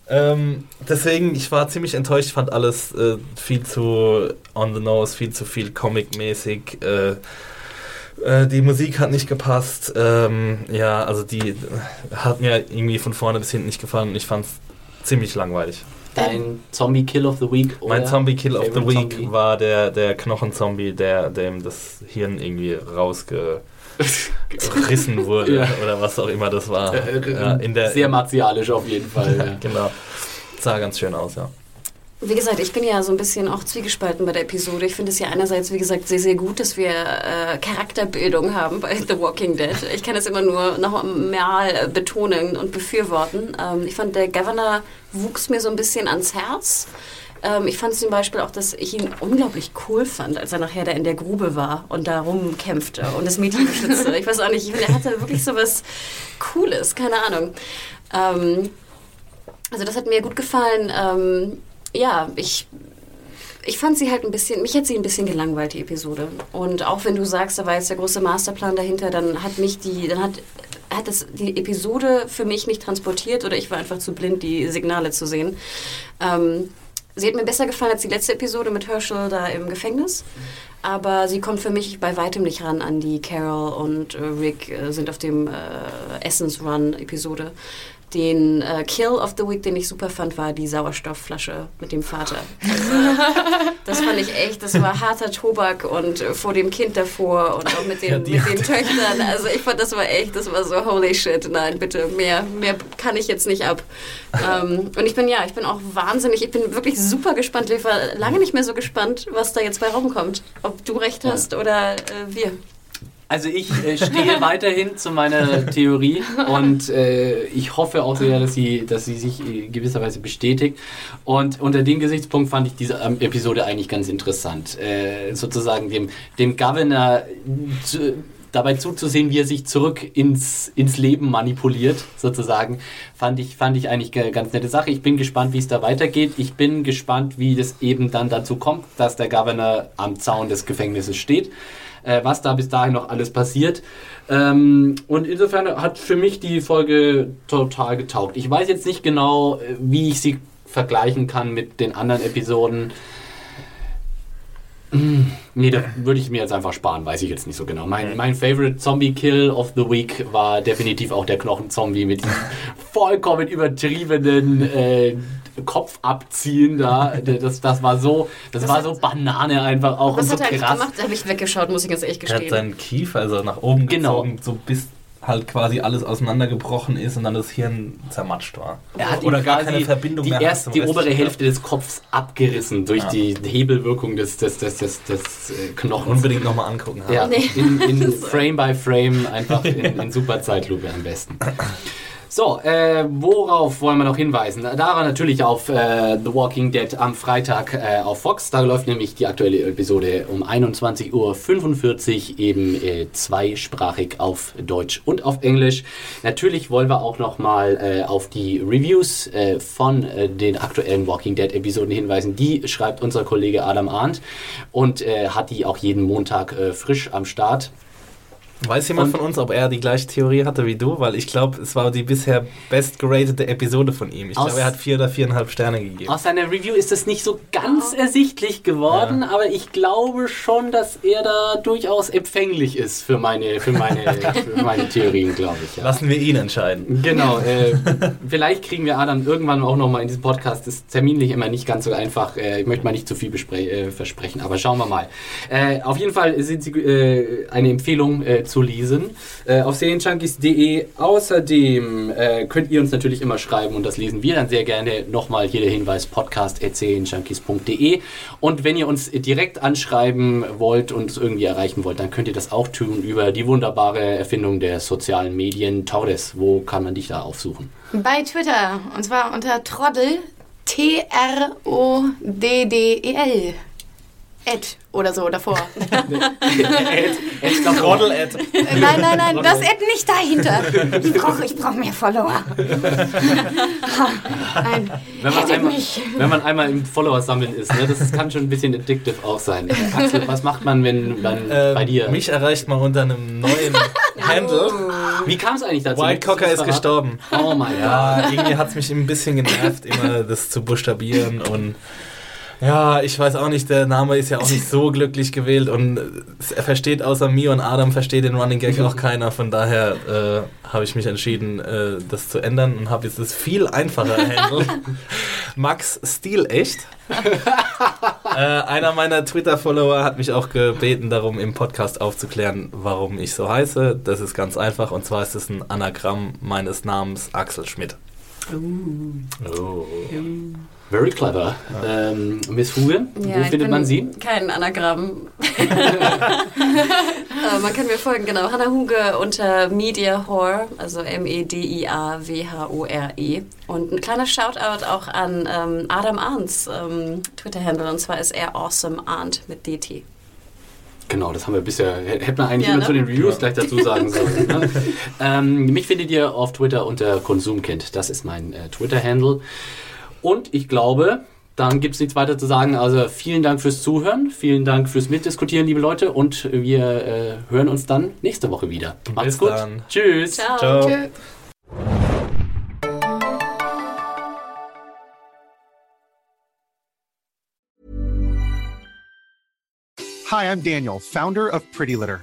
Ähm, deswegen, ich war ziemlich enttäuscht, fand alles äh, viel zu on the nose, viel zu viel comic-mäßig. Äh, äh, die Musik hat nicht gepasst. Ähm, ja, also die äh, hat mir irgendwie von vorne bis hinten nicht gefallen und ich fand es ziemlich langweilig. Dein Zombie-Kill of the Week? mein oder Zombie-Kill of the Week Zombie? war der, der Knochenzombie, der dem das Hirn irgendwie rausgerissen wurde Ja. oder was auch immer das war. Äh, ja, in der, Sehr martialisch auf jeden Fall. ja. Genau. Sah ganz schön aus, ja. Wie gesagt, ich bin ja so ein bisschen auch zwiegespalten bei der Episode. Ich finde es ja einerseits, wie gesagt, sehr, sehr gut, dass wir äh, Charakterbildung haben bei The Walking Dead. Ich kann es immer nur noch mal äh, betonen und befürworten. Ähm, ich fand, der Governor wuchs mir so ein bisschen ans Herz. Ähm, ich fand zum Beispiel auch, dass ich ihn unglaublich cool fand, als er nachher da in der Grube war und da rumkämpfte und das Mädchen beschützte. Ich weiß auch nicht, ich finde, er hatte wirklich so was Cooles, keine Ahnung. Ähm, also das hat mir gut gefallen. Ähm, ja, ich, ich fand sie halt ein bisschen, mich hat sie ein bisschen gelangweilt, die Episode. Und auch wenn du sagst, da war jetzt der große Masterplan dahinter, dann hat mich die, dann hat, hat das die Episode für mich nicht transportiert oder ich war einfach zu blind, die Signale zu sehen. Ähm, sie hat mir besser gefallen als die letzte Episode mit Herschel da im Gefängnis. Aber sie kommt für mich bei weitem nicht ran an die Carol und äh, Rick äh, sind auf dem äh, Essence Run Episode. Den äh, Kill of the Week, den ich super fand, war die Sauerstoffflasche mit dem Vater. Das fand ich echt, das war harter Tobak und äh, vor dem Kind davor und auch mit den, Ja, mit den Töchtern. Also ich fand, das war echt, das war so holy shit. Nein, bitte, mehr, mehr kann ich jetzt nicht ab. Ähm, und ich bin ja, ich bin auch wahnsinnig, ich bin wirklich super gespannt. Ich war lange nicht mehr so gespannt, was da jetzt bei rumkommt. Ob du recht hast oder äh, wir. Also ich äh, stehe weiterhin zu meiner Theorie und äh, ich hoffe auch sehr, dass sie, dass sie sich äh, gewisserweise bestätigt. Und unter dem Gesichtspunkt fand ich diese ähm, Episode eigentlich ganz interessant. Äh, sozusagen dem, dem Governor zu, dabei zuzusehen, wie er sich zurück ins, ins Leben manipuliert, sozusagen, fand ich, fand ich eigentlich eine ganz nette Sache. Ich bin gespannt, wie es da weitergeht. Ich bin gespannt, wie das eben dann dazu kommt, dass der Governor am Zaun des Gefängnisses steht äh, was da bis dahin noch alles passiert. Ähm, und insofern hat für mich die Folge total getaugt. Ich weiß jetzt nicht genau, äh, wie ich sie vergleichen kann mit den anderen Episoden. Hm, Nee, da würde ich mir jetzt einfach sparen, weiß ich jetzt nicht so genau. Mein, mein Favorite Zombie-Kill of the Week war definitiv auch der Knochenzombie mit vollkommen übertriebenen äh, Kopf abziehen da. Das, das war so, das war so Banane einfach auch Was und hat so er eigentlich krass. gemacht? Da habe ich weggeschaut, muss ich ganz ehrlich Er hat gestehen. seinen Kiefer also nach oben Genau. gezogen, so bis halt quasi alles auseinandergebrochen ist und dann das Hirn zermatscht war. Er hat Oder gar keine Verbindung die, mehr hat erst die obere. Hälfte des Kopfs abgerissen durch Ja. die Hebelwirkung des, des, des, des, des äh, Knochens. Unbedingt nochmal angucken. Ja, Nee. in, in Frame by Frame, einfach in, in super Zeitlupe am besten. So, äh, worauf wollen wir noch hinweisen? Da war natürlich auf äh, The Walking Dead am Freitag äh, auf Fox. Da läuft nämlich die aktuelle Episode um 21.45 Uhr eben äh, zweisprachig auf Deutsch und auf Englisch. Natürlich wollen wir auch nochmal äh, auf die Reviews äh, von äh, den aktuellen Walking Dead Episoden hinweisen. Die schreibt unser Kollege Adam Arndt und äh, hat die auch jeden Montag äh, frisch am Start. Weiß jemand Und- von uns, ob er die gleiche Theorie hatte wie du? Weil ich glaube, es war die bisher bestgeratete Episode von ihm. Ich glaube, er hat vier oder viereinhalb Sterne gegeben. Aus seiner Review ist es nicht so ganz ersichtlich geworden, aber ich glaube schon, dass er da durchaus empfänglich ist für meine, für meine, für meine Theorien, glaube ich. Ja. Lassen wir ihn entscheiden. Genau, äh, vielleicht kriegen wir Adam irgendwann auch nochmal in diesem Podcast. Das ist terminlich immer nicht ganz so einfach. Äh, ich möchte mal nicht zu viel äh, versprechen, aber schauen wir mal. Äh, auf jeden Fall sind sie äh, eine Empfehlung zu lesen äh, auf serienjunkies.de. Außerdem äh, könnt ihr uns natürlich immer schreiben und das lesen wir dann sehr gerne. Nochmal hier der Hinweis: podcast.serienjunkies.de. Und wenn ihr uns direkt anschreiben wollt und uns irgendwie erreichen wollt, dann könnt ihr das auch tun über die wunderbare Erfindung der sozialen Medien Taures. Wo kann man dich da aufsuchen? Bei Twitter. Und zwar unter Troddel. T-R-O-D-D-E-L. Ed oder so davor. Trottel Ed. Äh, nein, nein, nein, das Ed nicht dahinter. Ich brauche ich brauch mehr Follower. Nein, Wenn man, einmal, mich. wenn man einmal im Follower sammeln ist, ne, das kann schon ein bisschen addictive auch sein. Axel, was macht man, wenn man Äh, bei dir? Mich erreicht man unter einem neuen Handle. Wie kam es eigentlich dazu? White Cocker ist gestorben. Oh mein Gott. Ja, irgendwie hat es mich ein bisschen genervt, immer das zu buchstabieren und ja, ich weiß auch nicht, der Name ist ja auch nicht so glücklich gewählt und es- er versteht außer mir und Adam versteht den Running Gag auch keiner, von daher äh, habe ich mich entschieden, äh, das zu ändern und habe jetzt das viel einfache Handle. Max Stilecht. äh, einer meiner Twitter-Follower hat mich auch gebeten, darum im Podcast aufzuklären, warum ich so heiße. Das ist ganz einfach und zwar ist es ein Anagramm meines Namens Axel Schmidt. Oh. Very clever. Ähm, Miss Huge, wo ich findet man sie? Kein Anagramm. äh, man kann mir folgen, genau. Hannah Huge unter Media Whore, also M-E-D-I-A-W-H-O-R-E. E. Und ein kleiner Shoutout auch an ähm, Adam Arndts ähm, Twitter-Handle, und zwar ist er Awesome Arndt mit DT. Genau, das haben wir bisher, h- hätte man eigentlich Ja, immer ne? zu den Reviews gleich dazu sagen sollen. Ne? ähm, mich findet ihr auf Twitter unter Konsumkind. Das ist mein äh, Twitter-Handle. Und ich glaube, dann gibt es nichts weiter zu sagen. Also vielen Dank fürs Zuhören, vielen Dank fürs Mitdiskutieren, liebe Leute. Und wir äh, hören uns dann nächste Woche wieder. Macht's Bis gut. dann. Tschüss. Ciao. Ciao. Tschö. Hi, I'm Daniel, founder of Pretty Litter.